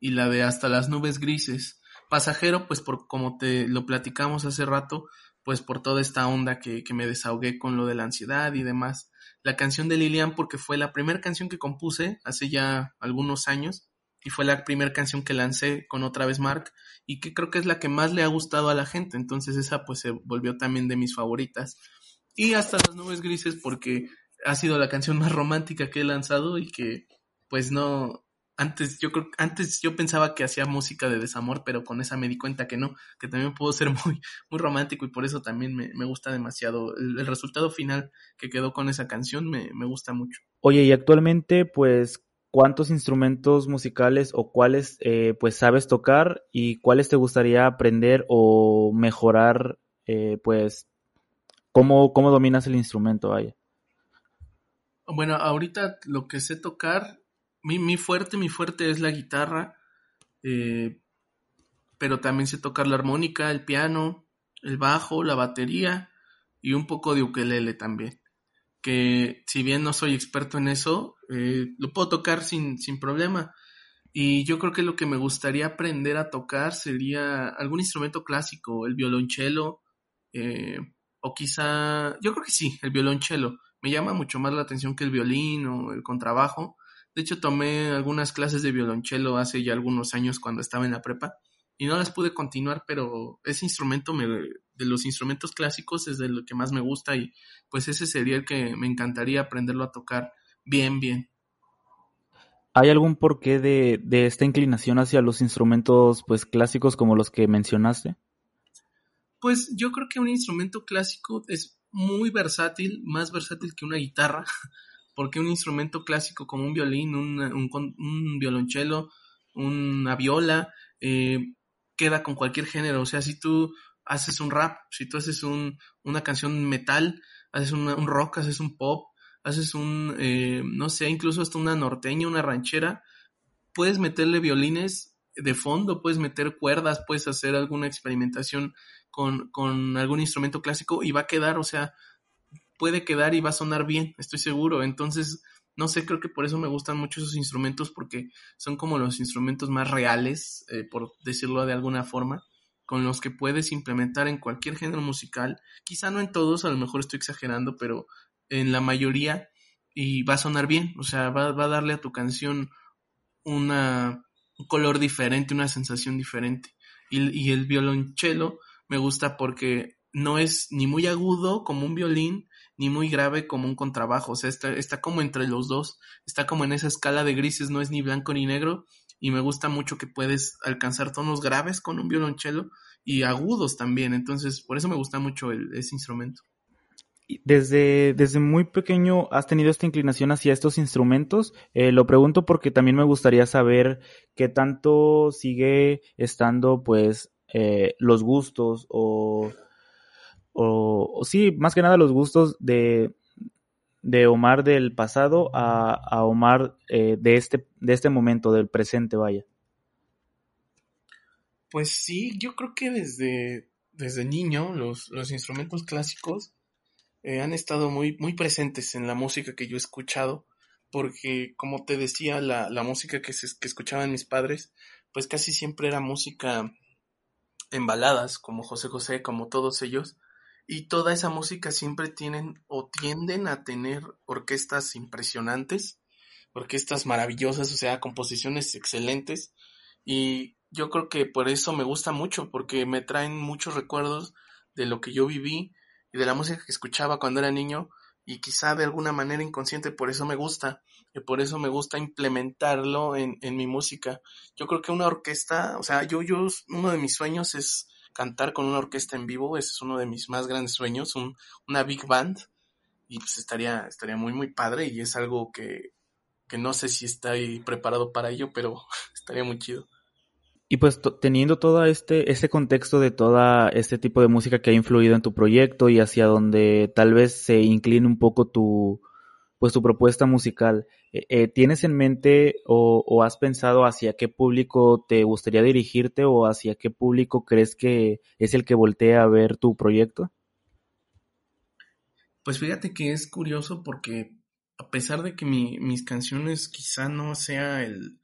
y la de Hasta las nubes grises. Pasajero, pues por como te lo platicamos hace rato, pues por toda esta onda que, que me desahogué con lo de la ansiedad y demás. La canción de Lilian porque fue la primera canción que compuse hace ya algunos años y fue la primera canción que lancé con otra vez Mark y que creo que es la que más le ha gustado a la gente, entonces esa pues se volvió también de mis favoritas. Y hasta las nubes grises porque ha sido la canción más romántica que he lanzado y que pues no antes yo creo antes yo pensaba que hacía música de desamor, pero con esa me di cuenta que no, que también puedo ser [LAUGHS] muy muy romántico y por eso también me, gusta demasiado. El, el, resultado final que quedó con esa canción me, me gusta mucho. Oye, y actualmente pues cuántos instrumentos musicales o cuáles eh, pues sabes tocar y cuáles te gustaría aprender o mejorar eh, pues cómo, cómo dominas el instrumento vaya bueno ahorita lo que sé tocar mi, mi fuerte mi fuerte es la guitarra eh, pero también sé tocar la armónica el piano el bajo la batería y un poco de ukelele también que si bien no soy experto en eso, eh, lo puedo tocar sin, sin problema. Y yo creo que lo que me gustaría aprender a tocar sería algún instrumento clásico, el violonchelo, eh, o quizá, yo creo que sí, el violonchelo. Me llama mucho más la atención que el violín o el contrabajo. De hecho, tomé algunas clases de violonchelo hace ya algunos años cuando estaba en la prepa y no las pude continuar, pero ese instrumento me, de los instrumentos clásicos es de lo que más me gusta y pues ese sería el que me encantaría aprenderlo a tocar bien, bien. ¿Hay algún porqué de, de esta inclinación hacia los instrumentos pues clásicos como los que mencionaste? Pues yo creo que un instrumento clásico es muy versátil, más versátil que una guitarra, [LAUGHS] porque un instrumento clásico como un violín, un, un, violonchelo, una viola, eh, queda con cualquier género. O sea, si tú haces un rap, si tú haces un, una canción metal, haces un rock, haces un pop, haces un, eh, no sé, incluso hasta una norteña, una ranchera, puedes meterle violines de fondo, puedes meter cuerdas, puedes hacer alguna experimentación con, con algún instrumento clásico y va a quedar, o sea, puede quedar y va a sonar bien, estoy seguro. Entonces, no sé, creo que por eso me gustan mucho esos instrumentos porque son como los instrumentos más reales, eh, por decirlo de alguna forma, con los que puedes implementar en cualquier género musical. Quizá no en todos, a lo mejor estoy exagerando, pero en la mayoría y va a sonar bien, o sea, va, va a darle a tu canción una, un color diferente, una sensación diferente. Y, y el violonchelo me gusta porque no es ni muy agudo como un violín, ni muy grave como un contrabajo, o sea, está, está como entre los dos, está como en esa escala de grises, no es ni blanco ni negro, y me gusta mucho que puedes alcanzar tonos graves con un violonchelo y agudos también, entonces por eso me gusta mucho el, ese instrumento. Desde, desde muy pequeño has tenido esta inclinación hacia estos instrumentos. Eh, lo pregunto porque también me gustaría saber qué tanto sigue estando pues eh, los gustos o, o, sí, más que nada los gustos de, de Omar del pasado a, a Omar eh, de, este, de este momento, del presente, vaya. Pues sí, yo creo que desde, desde niño los, los instrumentos clásicos eh, han estado muy, muy presentes en la música que yo he escuchado, porque como te decía, la, la música que, se, que escuchaban mis padres, pues casi siempre era música en baladas, como José José, como todos ellos, y toda esa música siempre tienen o tienden a tener orquestas impresionantes, orquestas maravillosas, o sea, composiciones excelentes, y yo creo que por eso me gusta mucho, porque me traen muchos recuerdos de lo que yo viví y de la música que escuchaba cuando era niño y quizá de alguna manera inconsciente por eso me gusta y por eso me gusta implementarlo en, en mi música. Yo creo que una orquesta, o sea, yo, yo, uno de mis sueños es cantar con una orquesta en vivo, ese es uno de mis más grandes sueños, un, una big band y pues estaría, estaría muy, muy padre y es algo que, que no sé si estoy preparado para ello, pero [LAUGHS] estaría muy chido. Y pues teniendo todo este, este contexto de toda este tipo de música que ha influido en tu proyecto y hacia donde tal vez se incline un poco tu, pues tu propuesta musical, eh, eh, ¿tienes en mente o, has pensado hacia qué público te gustaría dirigirte o hacia qué público crees que es el que voltea a ver tu proyecto? Pues fíjate que es curioso porque a pesar de que mi, mis canciones quizá no sea el,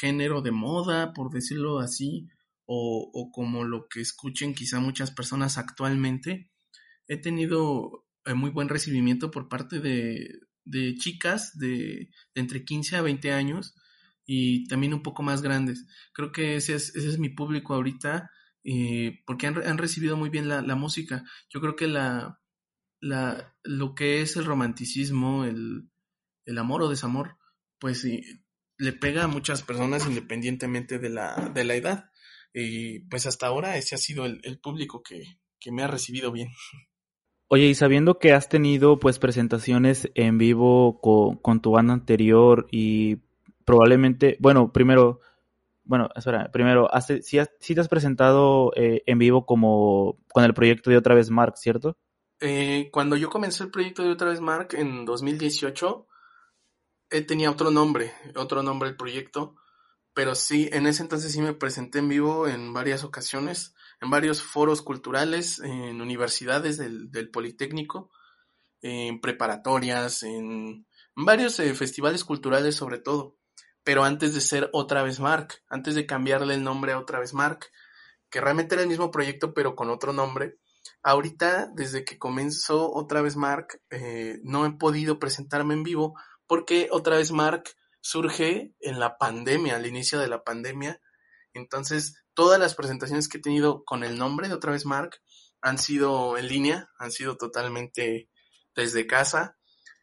género de moda, por decirlo así, o, o como lo que escuchen quizá muchas personas actualmente, he tenido eh, muy buen recibimiento por parte de, de chicas de, entre 15 a 20 años y también un poco más grandes. Creo que ese es, ese es mi público ahorita eh, porque han, han, recibido muy bien la, la, música. Yo creo que la, la, lo que es el romanticismo, el, el amor o desamor, pues sí, le pega a muchas personas independientemente de la, de la edad. Y pues hasta ahora ese ha sido el, el público que, que, me ha recibido bien. Oye, y sabiendo que has tenido pues presentaciones en vivo con, con tu banda anterior y probablemente, bueno, primero, bueno, espera, primero, si sí, sí, te has presentado eh, en vivo como con el proyecto de Otra vez Mark, ¿cierto? Eh, cuando yo comencé el proyecto de Otra vez Mark en 2018, tenía otro nombre, otro nombre el proyecto, pero sí, en ese entonces sí me presenté en vivo en varias ocasiones, en varios foros culturales, en universidades del, del Politécnico, en preparatorias, en varios eh, festivales culturales sobre todo, pero antes de ser otra vez Mark, antes de cambiarle el nombre a otra vez Mark, que realmente era el mismo proyecto pero con otro nombre, ahorita desde que comenzó otra vez Mark, eh, no he podido presentarme en vivo porque otra vez Mark surge en la pandemia, al inicio de la pandemia. Entonces, todas las presentaciones que he tenido con el nombre de otra vez Mark han sido en línea, han sido totalmente desde casa.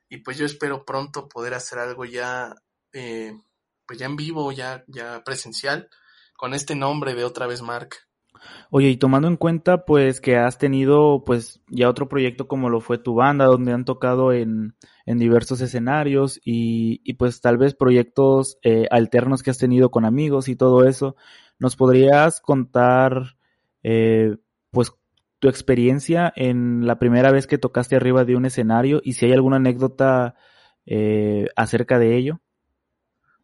Y pues yo espero pronto poder hacer algo ya, eh, pues ya en vivo, ya, ya presencial, con este nombre de otra vez Mark. Oye, y tomando en cuenta pues que has tenido pues ya otro proyecto como lo fue tu banda, donde han tocado en, en diversos escenarios y, y, pues tal vez proyectos eh, alternos que has tenido con amigos y todo eso, ¿nos podrías contar eh, pues tu experiencia en la primera vez que tocaste arriba de un escenario y si hay alguna anécdota eh, acerca de ello?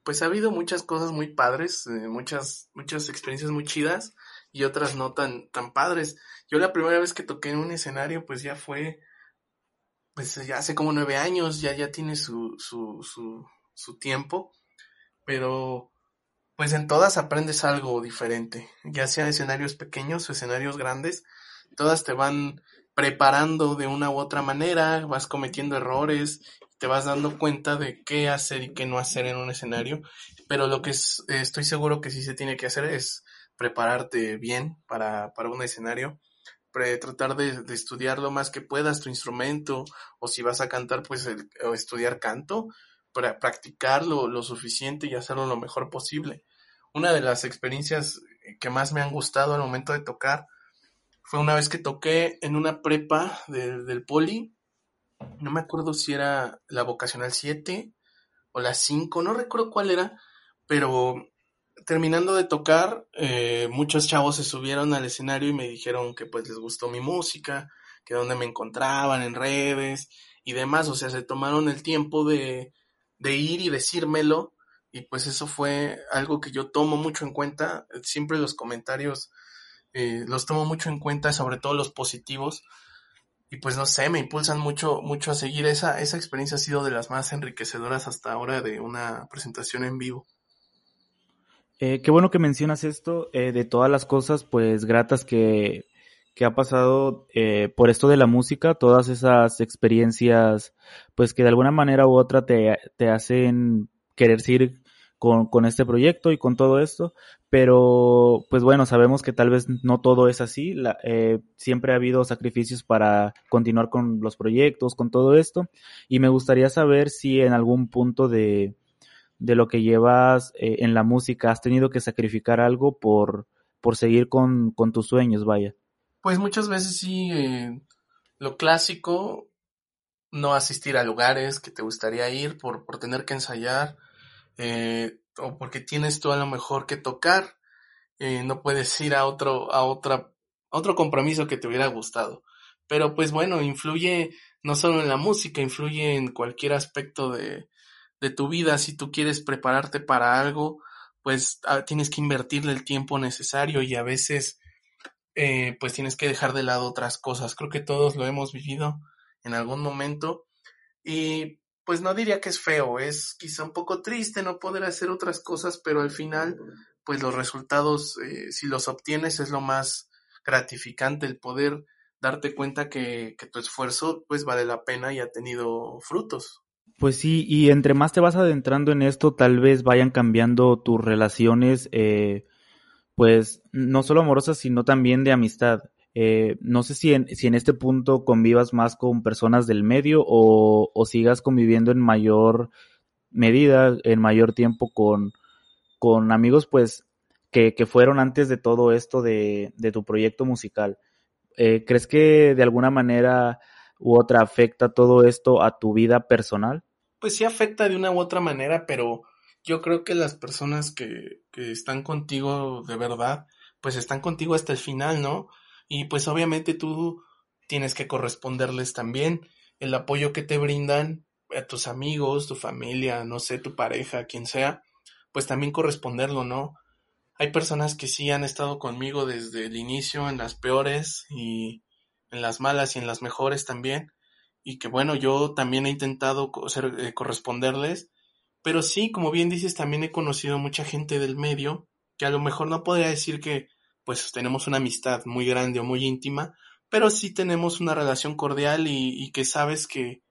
Pues ha habido muchas cosas muy padres, eh, muchas, muchas experiencias muy chidas y otras no tan, tan padres. Yo la primera vez que toqué en un escenario, pues ya fue, pues ya hace como nueve años, ya, ya tiene su, su, su, su tiempo, pero pues en todas aprendes algo diferente, ya sea escenarios pequeños o escenarios grandes, todas te van preparando de una u otra manera, vas cometiendo errores, te vas dando cuenta de qué hacer y qué no hacer en un escenario, pero lo que estoy seguro que sí se tiene que hacer es prepararte bien para, para un escenario, tratar de, estudiar lo más que puedas tu instrumento, o si vas a cantar, pues estudiar canto, para practicarlo lo suficiente y hacerlo lo mejor posible. Una de las experiencias que más me han gustado al momento de tocar fue una vez que toqué en una prepa del poli, no me acuerdo si era la vocacional 7 o la 5, no recuerdo cuál era, pero terminando de tocar, eh, muchos chavos se subieron al escenario y me dijeron que pues les gustó mi música, que donde me encontraban en redes y demás, o sea, se tomaron el tiempo de, de ir y decírmelo y pues eso fue algo que yo tomo mucho en cuenta, siempre los comentarios eh, los tomo mucho en cuenta, sobre todo los positivos, y pues no sé, me impulsan mucho, mucho a seguir. Esa, esa experiencia ha sido de las más enriquecedoras hasta ahora de una presentación en vivo. Eh, qué bueno que mencionas esto, eh, de todas las cosas pues gratas que, que ha pasado eh, por esto de la música, todas esas experiencias pues que de alguna manera u otra te, te hacen querer seguir con, con, este proyecto y con todo esto, pero pues bueno, sabemos que tal vez no todo es así, eh, siempre ha habido sacrificios para continuar con los proyectos, con todo esto, y me gustaría saber si en algún punto de, de lo que llevas eh, en la música has tenido que sacrificar algo por, por seguir con, con tus sueños, vaya. Pues muchas veces sí, eh, lo clásico, no asistir a lugares que te gustaría ir por, por tener que ensayar, eh, o porque tienes tú a lo mejor que tocar, no puedes ir a otro, a otra, otro compromiso que te hubiera gustado. Pero pues bueno, influye no solo en la música, influye en cualquier aspecto de, de tu vida. Si tú quieres prepararte para algo, pues ah, tienes que invertirle el tiempo necesario y a veces eh, pues tienes que dejar de lado otras cosas. Creo que todos lo hemos vivido en algún momento y pues no diría que es feo, es quizá un poco triste no poder hacer otras cosas, pero al final, pues los resultados, eh, si los obtienes, es lo más gratificante el poder darte cuenta que, que, tu esfuerzo pues vale la pena y ha tenido frutos. Pues sí, y entre más te vas adentrando en esto, tal vez vayan cambiando tus relaciones, eh, pues no solo amorosas, sino también de amistad. Eh, no sé si en, si en este punto convivas más con personas del medio o, sigas conviviendo en mayor medida, en mayor tiempo con, con amigos pues que, que fueron antes de todo esto de, de tu proyecto musical. Eh, ¿Crees que de alguna manera u otra afecta todo esto a tu vida personal? Pues sí afecta de una u otra manera, pero yo creo que las personas que, que están contigo de verdad, pues están contigo hasta el final, ¿no? y pues obviamente tú tienes que corresponderles también el apoyo que te brindan a tus amigos, tu familia, no sé, tu pareja, quien sea, pues también corresponderlo, ¿no? Hay personas que sí han estado conmigo desde el inicio en las peores y en las malas y en las mejores también y que bueno, yo también he intentado eh, corresponderles, pero sí, como bien dices, también he conocido mucha gente del medio que a lo mejor no podría decir que pues tenemos una amistad muy grande o muy íntima, pero sí tenemos una relación cordial y, que sabes que,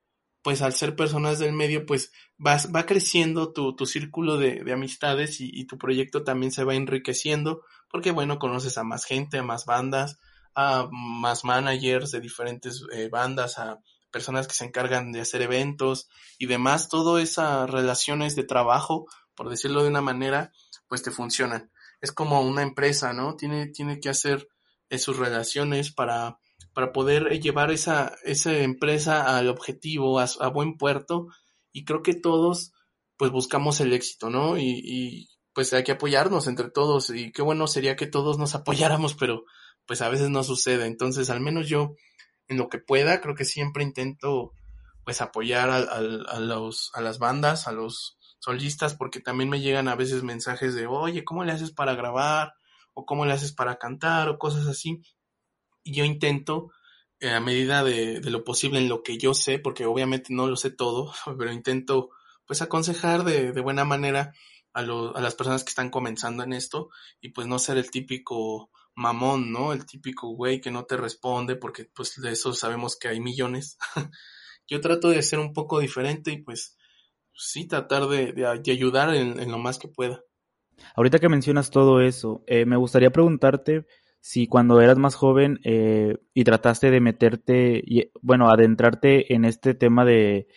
pues al ser personas del medio, pues vas, va creciendo tu, tu círculo de, de amistades y, y, tu proyecto también se va enriqueciendo, porque bueno, conoces a más gente, a más bandas, a más managers de diferentes eh, bandas, a personas que se encargan de hacer eventos y demás, todas esas relaciones de trabajo, por decirlo de una manera, pues te funcionan es como una empresa, ¿no? Tiene, tiene que hacer eh, sus relaciones para, para poder eh, llevar esa, esa empresa al objetivo, a, a, buen puerto. Y creo que todos, pues buscamos el éxito, ¿no? Y, y pues hay que apoyarnos entre todos. Y qué bueno sería que todos nos [LAUGHS] apoyáramos, pero pues a veces no sucede. Entonces, al menos yo, en lo que pueda, creo que siempre intento pues apoyar a, los, a las bandas, a los, solistas porque también me llegan a veces mensajes de, oye, ¿cómo le haces para grabar? o cómo le haces para cantar o cosas así. Y yo intento, eh, a medida de, de, lo posible en lo que yo sé, porque obviamente no lo sé todo, [LAUGHS] pero intento pues aconsejar de, de buena manera a, a las personas que están comenzando en esto y pues no ser el típico mamón, ¿no? El típico güey que no te responde porque pues de eso sabemos que hay millones. [LAUGHS] Yo trato de ser un poco diferente y pues sí tratar de, ayudar en, lo más que pueda. Ahorita que mencionas todo eso, eh, me gustaría preguntarte si cuando eras más joven eh, y trataste de meterte, bueno, adentrarte en este tema de,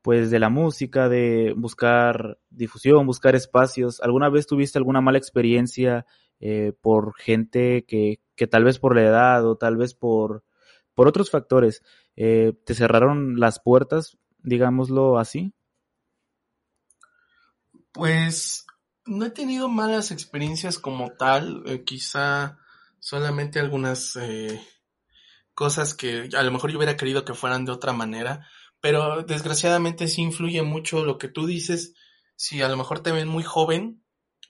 pues, de la música, de buscar difusión, buscar espacios, ¿alguna vez tuviste alguna mala experiencia eh, por gente que, que tal vez por la edad o tal vez por, por otros factores te cerraron las puertas, digámoslo así? Pues no he tenido malas experiencias como tal, eh, quizá solamente algunas eh, cosas que a lo mejor yo hubiera querido que fueran de otra manera, pero desgraciadamente sí influye mucho lo que tú dices, si a lo mejor te ven muy joven,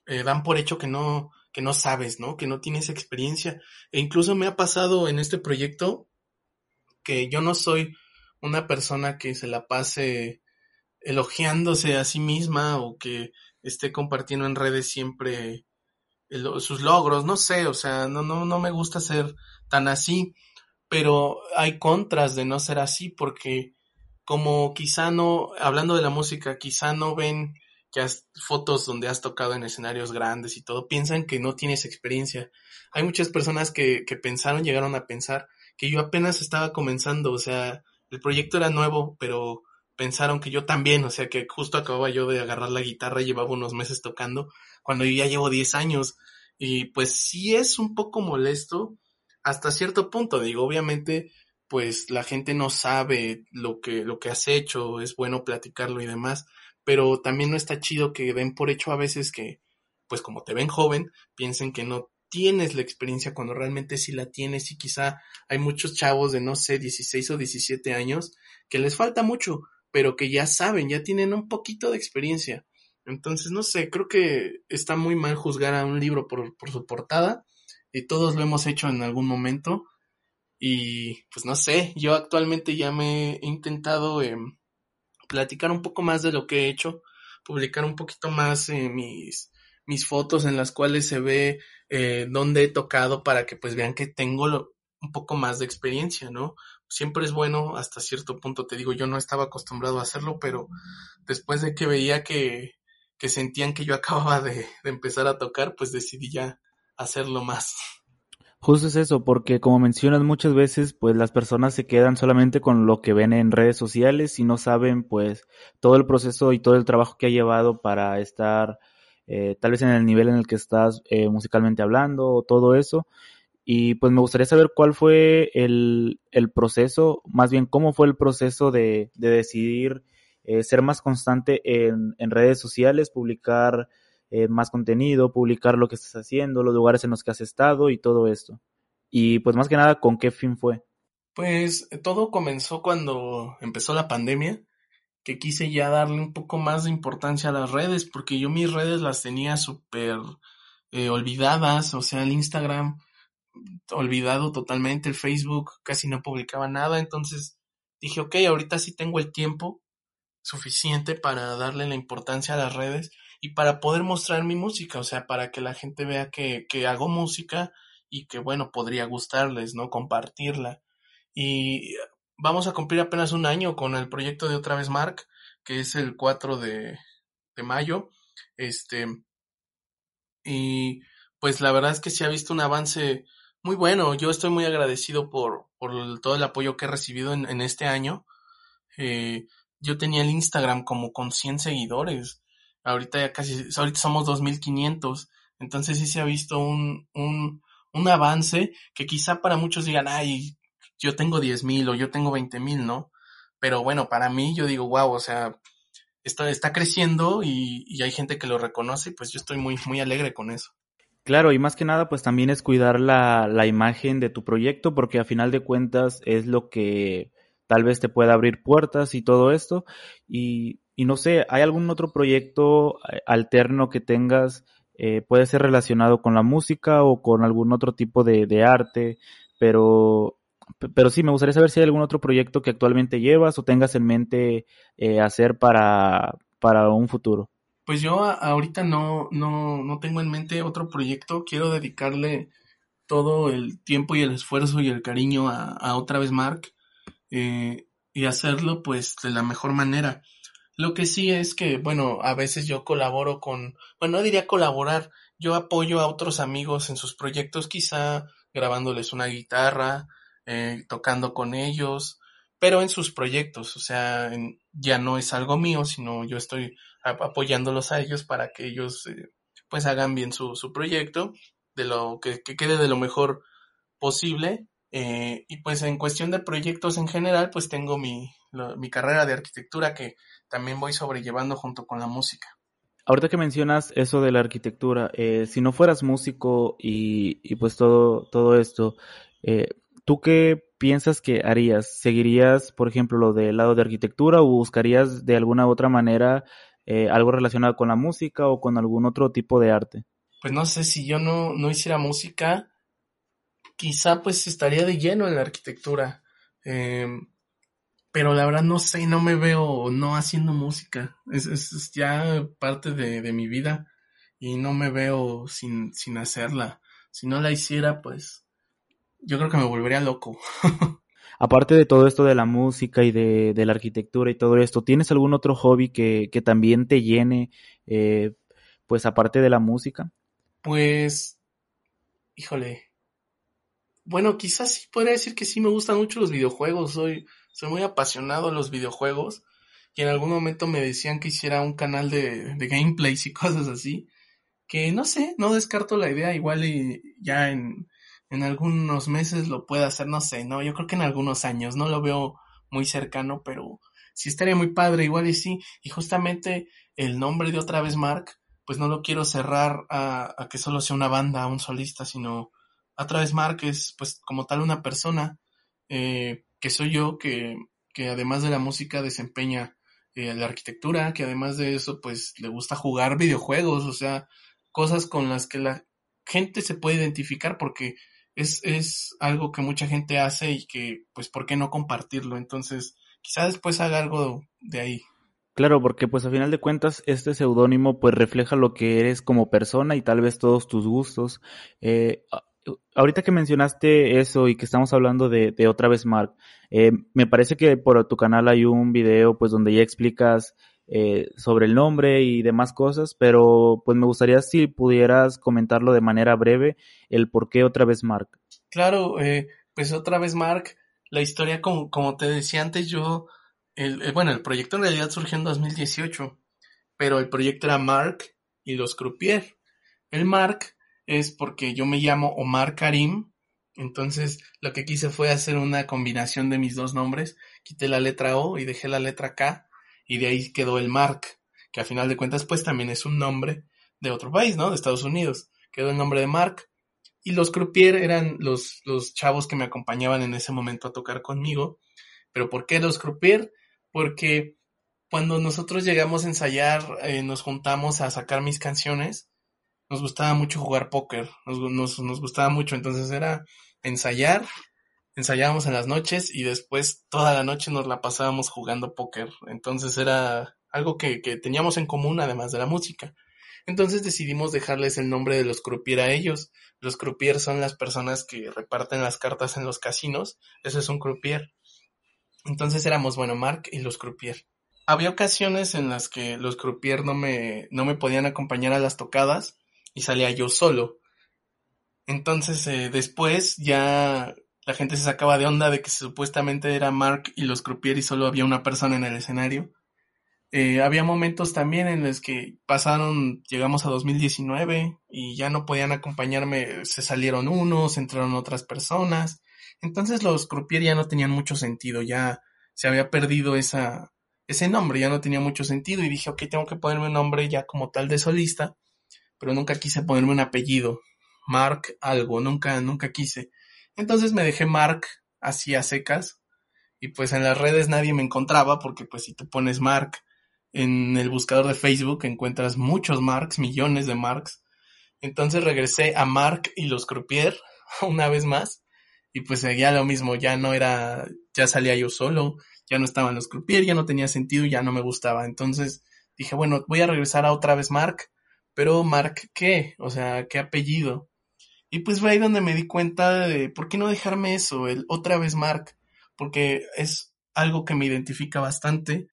eh, dan por hecho que no, que no sabes, ¿no? Que no tienes experiencia. E incluso me ha pasado en este proyecto que yo no soy una persona que se la pase elogiándose a sí misma o que esté compartiendo en redes siempre sus logros, no sé, o sea, no, no, no me gusta ser tan así, pero hay contras de no ser así porque como quizá no, hablando de la música, quizá no ven que has fotos donde has tocado en escenarios grandes y todo, piensan que no tienes experiencia. Hay muchas personas que, que pensaron, llegaron a pensar que yo apenas estaba comenzando, o sea, el proyecto era nuevo, pero pensaron que yo también, o sea, que justo acababa yo de agarrar la guitarra, llevaba unos meses tocando, cuando yo ya llevo 10 años. Y pues sí es un poco molesto hasta cierto punto, digo, obviamente, pues la gente no sabe lo que, lo que has hecho, es bueno platicarlo y demás, pero también no está chido que den por hecho a veces que, pues como te ven joven, piensen que no tienes la experiencia cuando realmente sí la tienes y quizá hay muchos chavos de no sé 16 o 17 años que les falta mucho, pero que ya saben, ya tienen un poquito de experiencia. Entonces, no sé, creo que está muy mal juzgar a un libro por, su portada y todos lo hemos hecho en algún momento. Y pues no sé, yo actualmente ya me he intentado em, platicar un poco más de lo que he hecho, publicar un poquito más eh, mis, mis fotos en las cuales se ve eh, dónde he tocado para que pues vean que tengo un poco más de experiencia, ¿no? siempre es bueno hasta cierto punto, te digo, yo no estaba acostumbrado a hacerlo, pero después de que veía que, que sentían que yo [LAUGHS] acababa de, de empezar a tocar, pues decidí ya hacerlo más. Justo es eso, porque como mencionas muchas veces, pues las personas se quedan solamente con lo que ven en redes sociales y no saben pues todo el proceso y todo el trabajo que ha llevado para estar eh, tal vez en el nivel en el que estás eh, musicalmente hablando o todo eso. Y pues me gustaría saber cuál fue el, el proceso, más bien cómo fue el proceso de, de decidir eh, ser más constante en, en, redes sociales, publicar eh, más contenido, publicar lo que estás haciendo, los lugares en los que has estado y todo esto. Y pues más que nada, ¿con qué fin fue? Pues todo comenzó cuando empezó la pandemia, que quise ya darle un poco más de importancia a las redes, porque yo mis redes las tenía súper eh, olvidadas, o sea, el Instagram olvidado totalmente, el Facebook casi no publicaba nada, entonces dije, ok, ahorita sí tengo el tiempo suficiente para darle la importancia a las redes y para poder mostrar mi música, o sea, para que la gente vea que, que hago música y que, bueno, podría gustarles, ¿no? Compartirla. Y vamos a cumplir apenas un año con el proyecto de Otra vez Mark, que es el 4 de, de mayo. Este, y pues la verdad es que se ha visto un avance muy bueno. Yo estoy muy agradecido por, por todo el apoyo que he recibido en, este año. Eh, yo tenía el Instagram como con 100 seguidores. Ahorita ya casi, ahorita somos 2500. Entonces sí se ha visto un, un, un avance que quizá para muchos digan, ay, yo tengo 10 mil o yo tengo 20 mil, ¿no? Pero bueno, para mí yo digo, wow, o sea, está, está creciendo y, y hay gente que lo reconoce, pues yo estoy muy, muy alegre con eso. Claro, y más que nada, pues también es cuidar la, la imagen de tu proyecto, porque a final de cuentas es lo que tal vez te pueda abrir puertas y todo esto. Y, y no sé, ¿hay algún otro proyecto eh, alterno que tengas? Eh, puede ser relacionado con la música o con algún otro tipo de, arte, pero, pero sí, me gustaría saber si hay algún otro proyecto que actualmente llevas o tengas en mente eh, hacer para, para un futuro. Pues yo ahorita no, no, no tengo en mente otro proyecto. Quiero dedicarle todo el tiempo y el esfuerzo y el cariño a, otra vez Mark eh, y hacerlo pues de la mejor manera. Lo que sí es que, bueno, a veces yo colaboro con, bueno, no diría colaborar, yo apoyo a otros amigos en sus proyectos, quizá grabándoles una guitarra, eh, tocando con ellos, pero en sus proyectos, o sea, ya no es algo mío, sino yo estoy apoyándolos a ellos para que ellos eh, pues hagan bien su, su, proyecto, de lo que, quede de lo mejor posible. Eh, y pues en cuestión de proyectos en general, pues tengo mi, mi carrera de arquitectura que también voy sobrellevando junto con la música. Ahorita que mencionas eso de la arquitectura, eh, si no fueras músico y, y pues todo, todo esto, eh, ¿tú qué piensas que harías? ¿Seguirías, por ejemplo, lo del lado de arquitectura o buscarías de alguna otra manera eh, algo relacionado con la música o con algún otro tipo de arte? Pues no sé, si yo no, no hiciera música, quizá pues estaría de lleno en la arquitectura. Eh, pero la verdad no sé, no me veo no haciendo música. Es, es, ya parte de, mi vida y no me veo sin, sin hacerla. Si no la hiciera, pues yo creo que me volvería loco. [LAUGHS] Aparte de todo esto de la música y de, la arquitectura y todo esto, ¿tienes algún otro hobby que, que también te llene, eh, pues aparte de la música? Pues, híjole. Bueno, quizás sí podría decir que sí me gustan mucho los videojuegos. Soy, soy muy apasionado de los videojuegos y en algún momento me decían que hiciera un canal de, de gameplays y [LAUGHS] cosas así, que no sé, no descarto la idea, igual y ya en, en algunos meses lo pueda hacer, no sé, no, yo creo que en algunos años, no lo veo muy cercano, pero sí estaría muy padre, igual y sí, y justamente el nombre de otra vez Mark, pues no lo quiero cerrar a, a que solo sea una banda, un solista, sino otra vez Mark es pues como tal una persona eh, que soy yo, que, que además de la música desempeña eh, la arquitectura, que además de eso, pues le gusta jugar videojuegos, o sea, cosas con las que la gente se puede identificar porque es, es algo que mucha gente hace y que, pues, ¿por qué no compartirlo? Entonces, quizá después haga algo de ahí. Claro, porque pues a final de cuentas este seudónimo pues refleja lo que eres como persona y tal vez todos tus gustos. Eh, ahorita que mencionaste eso y que estamos hablando de, otra vez Mark, eh, me parece que por tu canal hay un video pues donde ya explicas eh, sobre el nombre y demás cosas, pero pues me gustaría si pudieras comentarlo de manera breve el por qué otra vez Mark. Claro, eh, pues otra vez Mark, la historia como, como te decía antes yo, el, bueno, el proyecto en realidad surgió en 2018, pero el proyecto era Mark y los Croupier. El Mark es porque yo me llamo Omar Karim. Entonces lo que quise fue hacer una combinación de mis dos nombres. Quité la letra O y dejé la letra K y de ahí quedó el Mark, que a final de cuentas pues también es un nombre de otro país, ¿no? De Estados Unidos. Quedó el nombre de Mark. Y los croupier eran los, los chavos que me acompañaban en ese momento a tocar conmigo. Pero ¿por qué los croupier? Porque cuando nosotros llegamos a ensayar, eh, nos juntamos a sacar mis canciones nos gustaba mucho jugar póker, nos, nos, gustaba mucho, entonces era ensayar, ensayábamos en las noches y después toda la noche nos la pasábamos jugando póker, entonces era algo que, que teníamos en común además de la música. Entonces decidimos dejarles el nombre de los croupier a ellos. Los croupier son las personas que reparten las cartas en los casinos. Eso es un croupier. Entonces éramos, bueno, Mark y los croupier. Había ocasiones en las que los croupier no me, no me podían acompañar a las tocadas y salía yo solo. Entonces eh, después ya la gente se sacaba de onda de que supuestamente era Mark y los croupier y solo había una persona en el escenario. Eh, había momentos también en los que pasaron, llegamos a 2019 y ya no podían acompañarme, se salieron unos, entraron otras personas. Entonces los croupier ya no tenían mucho sentido, ya se había perdido esa, ese nombre, ya no tenía mucho sentido y dije, ok, tengo que ponerme un nombre ya como tal de solista pero nunca quise ponerme un apellido. Mark algo, nunca, nunca quise. Entonces me dejé Mark así a secas y pues en las redes nadie me encontraba porque pues si tú pones Mark en el buscador de Facebook encuentras muchos Marks, millones de Marks. Entonces regresé a Mark y los Croupier [LAUGHS] una vez más y pues seguía lo mismo, ya no era, ya salía yo solo, ya no estaban los Croupier, ya no tenía sentido, ya no me gustaba. Entonces dije, bueno, voy a regresar a otra vez Mark, pero Mark, ¿qué? O sea, ¿qué apellido? Y pues fue ahí donde me di cuenta de por qué no dejarme eso, el otra vez Mark, porque es algo que me identifica bastante.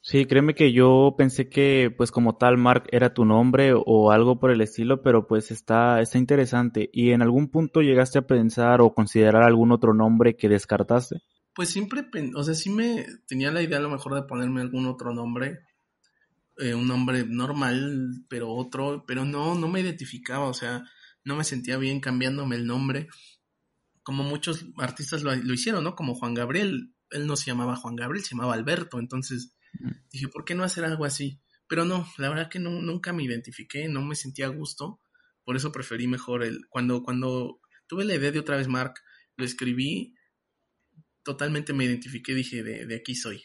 Sí, créeme que yo pensé que pues como tal Mark era tu nombre o algo por el estilo, pero pues está, está interesante. ¿Y en algún punto llegaste a pensar o considerar algún otro nombre que descartaste? Pues siempre, o sea, sí me tenía la idea a lo mejor de ponerme algún otro nombre, eh, un nombre normal, pero otro, pero no, no me identificaba, o sea, no me sentía bien cambiándome el nombre, como muchos artistas lo, hicieron, ¿no? Como Juan Gabriel, él no se llamaba Juan Gabriel, se llamaba Alberto, entonces dije, ¿por qué no hacer algo así? Pero no, la verdad que no, nunca me identifiqué, no me sentía a gusto, por eso preferí mejor el, cuando, cuando tuve la idea de otra vez Mark, lo escribí, totalmente me identifiqué, dije, de, de aquí soy.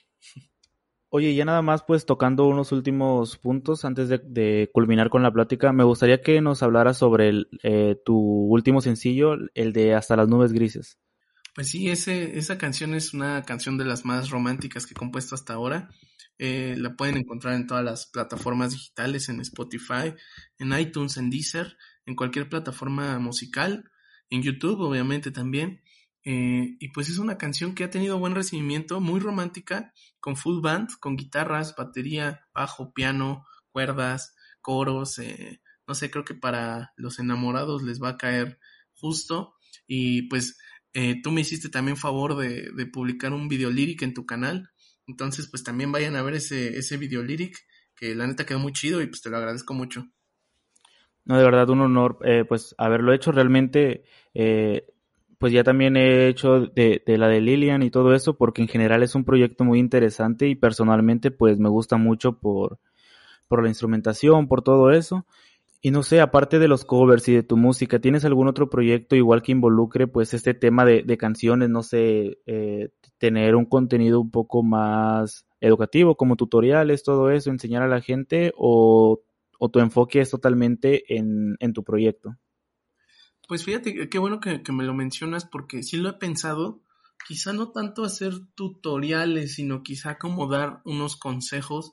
Oye, ya nada más pues tocando unos últimos puntos antes de, culminar con la plática, me gustaría que nos hablaras sobre el, eh, tu último sencillo, el de Hasta las nubes grises. Pues sí, ese, esa canción es una canción de las más románticas que he compuesto hasta ahora. Eh, la pueden encontrar en todas las plataformas digitales, en Spotify, en iTunes, en Deezer, en cualquier plataforma musical, en YouTube obviamente también. Eh, y pues es una canción que ha tenido buen recibimiento, muy romántica, con full band, con guitarras, batería, bajo, piano, cuerdas, coros. Eh, no sé, creo que para los enamorados les va a caer justo. Y pues eh, tú me hiciste también favor de, publicar un video lyric en tu canal. Entonces, pues también vayan a ver ese, ese video lyric, que la neta quedó muy chido y pues te lo agradezco mucho. No, de verdad, un honor, pues haberlo hecho realmente pues ya también he hecho de, la de Lilian y todo eso, porque en general es un proyecto muy interesante y personalmente pues me gusta mucho por, por la instrumentación, por todo eso. Y no sé, aparte de los covers y de tu música, ¿tienes algún otro proyecto igual que involucre pues este tema de, canciones, no sé, eh, tener un contenido un poco más educativo, como tutoriales, todo eso, enseñar a la gente o, o tu enfoque es totalmente en, en tu proyecto? Pues fíjate, qué bueno que, me lo mencionas porque sí lo he pensado, quizá no tanto hacer tutoriales, sino quizá como dar unos consejos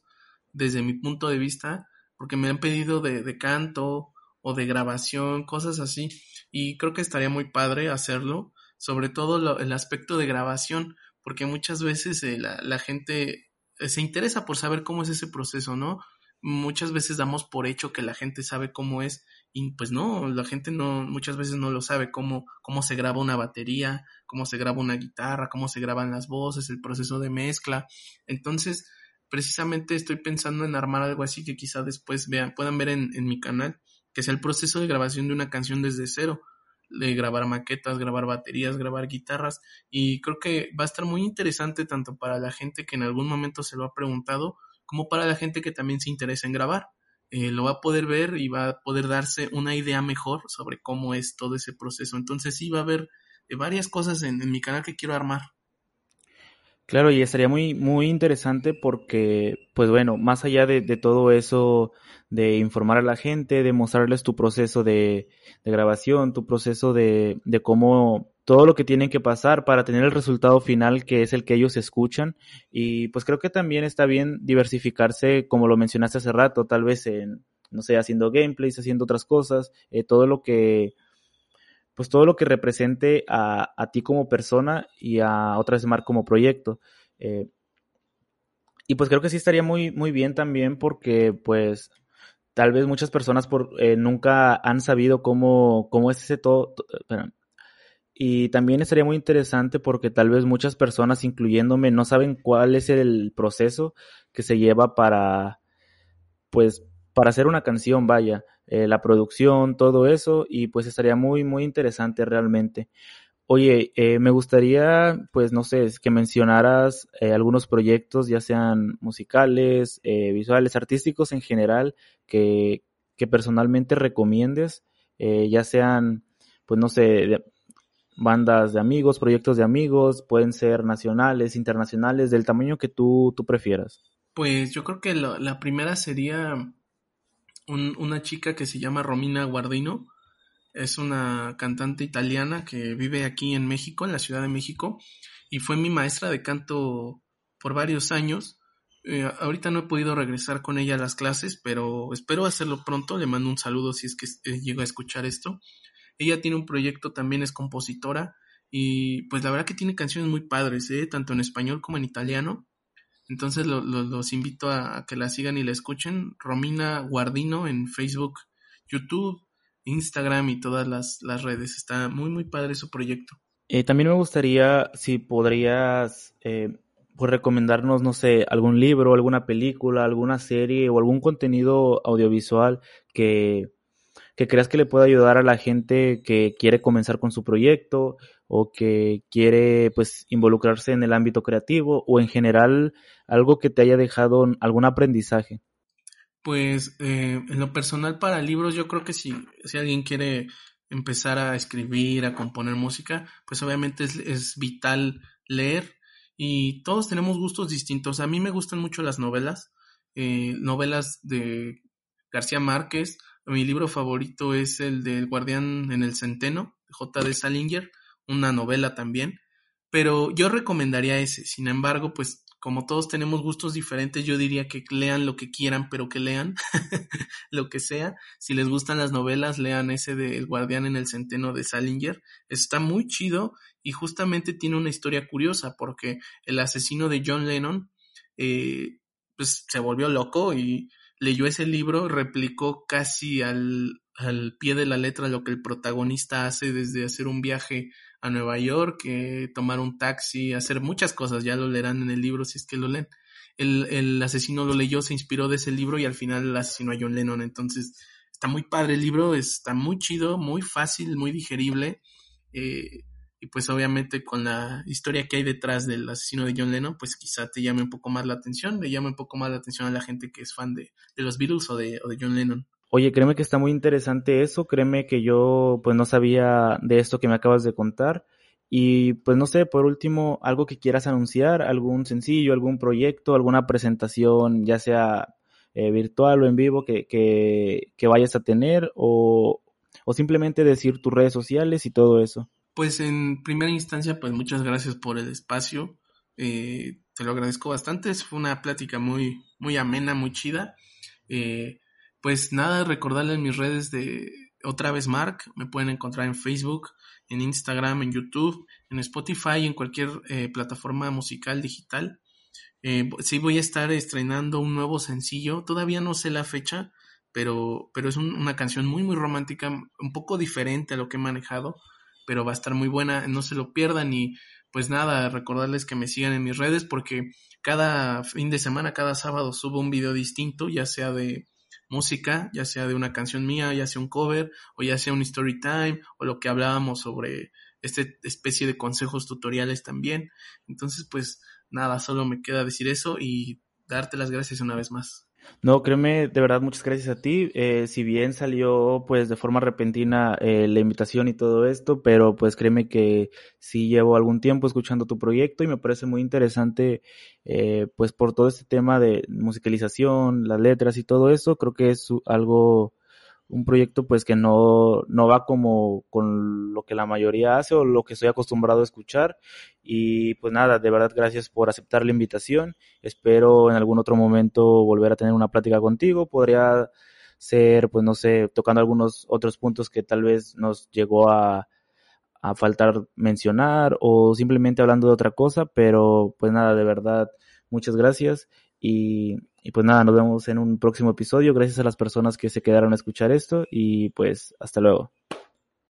desde mi punto de vista, porque me han pedido de, canto o de grabación, cosas así, y creo que estaría muy padre hacerlo, sobre todo el aspecto de grabación, porque muchas veces eh, la, la, gente eh, se interesa por saber cómo es ese proceso, ¿no? Muchas veces damos por hecho que la gente sabe cómo es y pues no, la gente no, muchas veces no lo sabe cómo, cómo se graba una batería, cómo se graba una guitarra, cómo se graban las voces, el proceso de mezcla. Entonces, precisamente estoy pensando en armar algo así que quizá después vean, puedan ver en, en mi canal, que sea el proceso de grabación de una canción desde cero, de grabar maquetas, grabar baterías, grabar guitarras, y creo que va a estar muy interesante tanto para la gente que en algún momento se lo ha preguntado, como para la gente que también se interesa en grabar. Eh, lo va a poder ver y va a poder darse una idea mejor sobre cómo es todo ese proceso. Entonces sí va a haber eh, varias cosas en, mi canal que quiero armar. Claro, y estaría muy, muy interesante porque, pues bueno, más allá de, todo eso, de informar a la gente, de mostrarles tu proceso de, de grabación, tu proceso de, de cómo todo lo que tienen que pasar para tener el resultado final que es el que ellos escuchan. Y pues creo que también está bien diversificarse, como lo mencionaste hace rato, tal vez en, no sé, haciendo gameplays, haciendo otras cosas, eh, todo lo que, pues todo lo que represente a, a, ti como persona y a otra vez Mark como proyecto. Eh, y pues creo que sí estaría muy, muy bien también porque pues tal vez muchas personas por, eh, nunca han sabido cómo, cómo es ese todo, y también estaría muy interesante porque tal vez muchas personas, incluyéndome, no saben cuál es el proceso que se lleva para, pues, para hacer una canción, vaya, eh, la producción, todo eso, y pues estaría muy, muy interesante realmente. Oye, eh, me gustaría, pues, no sé, que mencionaras eh, algunos proyectos, ya sean musicales, visuales, artísticos en general, que, que personalmente recomiendes, ya sean, pues, no sé, bandas de amigos, proyectos de amigos, pueden ser nacionales, internacionales, del tamaño que tú, tú prefieras. Pues yo creo que la primera sería una chica que se llama Romina Guardino. Es una cantante italiana que vive aquí en México, en la Ciudad de México, y fue mi maestra de canto por varios años. Eh, ahorita no he podido regresar con ella a las clases, pero espero hacerlo pronto. Le mando un saludo si es que eh, llega a escuchar esto. Ella tiene un proyecto, también es compositora y pues la verdad que tiene canciones muy padres, ¿eh? tanto en español como en italiano. Entonces los invito a, que la sigan y la escuchen. Romina Guardino en Facebook, YouTube, Instagram y todas las, redes. Está muy, muy padre su proyecto. Eh, también me gustaría si podrías eh, pues recomendarnos, no sé, algún libro, alguna película, alguna serie o algún contenido audiovisual que, que creas que le pueda ayudar a la gente que quiere comenzar con su proyecto o que quiere pues involucrarse en el ámbito creativo o en general algo que te haya dejado algún aprendizaje? Pues eh, en lo personal para libros yo creo que si, si alguien quiere empezar a escribir, a componer música, pues obviamente es, es vital leer y todos tenemos gustos distintos. A mí me gustan mucho las novelas, eh, novelas de García Márquez. Mi libro favorito es el del Guardián en el Centeno, de J. D. Salinger una novela también, pero yo recomendaría ese. Sin embargo, pues como todos tenemos gustos diferentes, yo diría que lean lo que quieran, pero que lean [LAUGHS] lo que sea. Si les gustan las novelas, lean ese de El guardián en el centeno de Salinger. Está muy chido y justamente tiene una historia curiosa porque el asesino de John Lennon eh, pues se volvió loco y leyó ese libro, replicó casi al, al pie de la letra lo que el protagonista hace desde hacer un viaje a Nueva York, eh, tomar un taxi, hacer muchas cosas, ya lo leerán en el libro si es que lo leen. El, el, asesino lo leyó, se inspiró de ese libro y al final asesinó a John Lennon. Entonces, está muy padre el libro, está muy chido, muy fácil, muy digerible. Eh, y pues obviamente con la historia que hay detrás del asesino de John Lennon, pues quizá te llame un poco más la atención, le llame un poco más la atención a la gente que es fan de, de los Beatles o de, John Lennon. Oye, créeme que está muy interesante eso, créeme que yo pues no sabía de esto que me acabas de contar. Y pues no sé, por último, algo que quieras anunciar, algún sencillo, algún proyecto, alguna presentación, ya sea eh, virtual o en vivo, que, que, que vayas a tener o, o simplemente decir tus redes sociales y todo eso. Pues en primera instancia, pues muchas gracias por el espacio. Eh, te lo agradezco bastante. Fue una plática muy, muy amena, muy chida. Eh, pues nada, recordarles mis redes de otra vez Mark, me pueden encontrar en Facebook, en Instagram, en YouTube, en Spotify, en cualquier eh, plataforma musical digital. Eh, sí voy a estar estrenando un nuevo sencillo, todavía no sé la fecha, pero, pero es una canción muy muy romántica, un poco diferente a lo que he manejado, pero va a estar muy buena, no se lo pierdan y pues nada, recordarles que me sigan en mis redes porque cada fin de semana, cada sábado subo un video distinto, ya sea de música, ya sea de una canción mía, ya sea un cover, o ya sea un story time, o lo que hablábamos sobre esta especie de consejos tutoriales también. Entonces, pues nada, solo me queda decir eso y darte las gracias una vez más. No, créeme, de verdad, muchas gracias a ti. Eh, si bien salió pues de forma repentina eh, la invitación y todo esto, pero pues créeme que sí llevo algún tiempo escuchando tu proyecto y me parece muy interesante eh, pues por todo este tema de musicalización, las letras y todo eso, creo que es algo un proyecto pues que no, no va como con lo que la mayoría hace o lo que estoy acostumbrado a escuchar. Y pues nada, de verdad gracias por aceptar la invitación. Espero en algún otro momento volver a tener una plática contigo. Podría ser, pues no sé, tocando algunos otros puntos que tal vez nos llegó a, a faltar mencionar o simplemente hablando de otra cosa, pero pues nada, de verdad, muchas gracias y, y pues nada, nos vemos en un próximo episodio. Gracias a las personas que se quedaron a escuchar esto y pues hasta luego.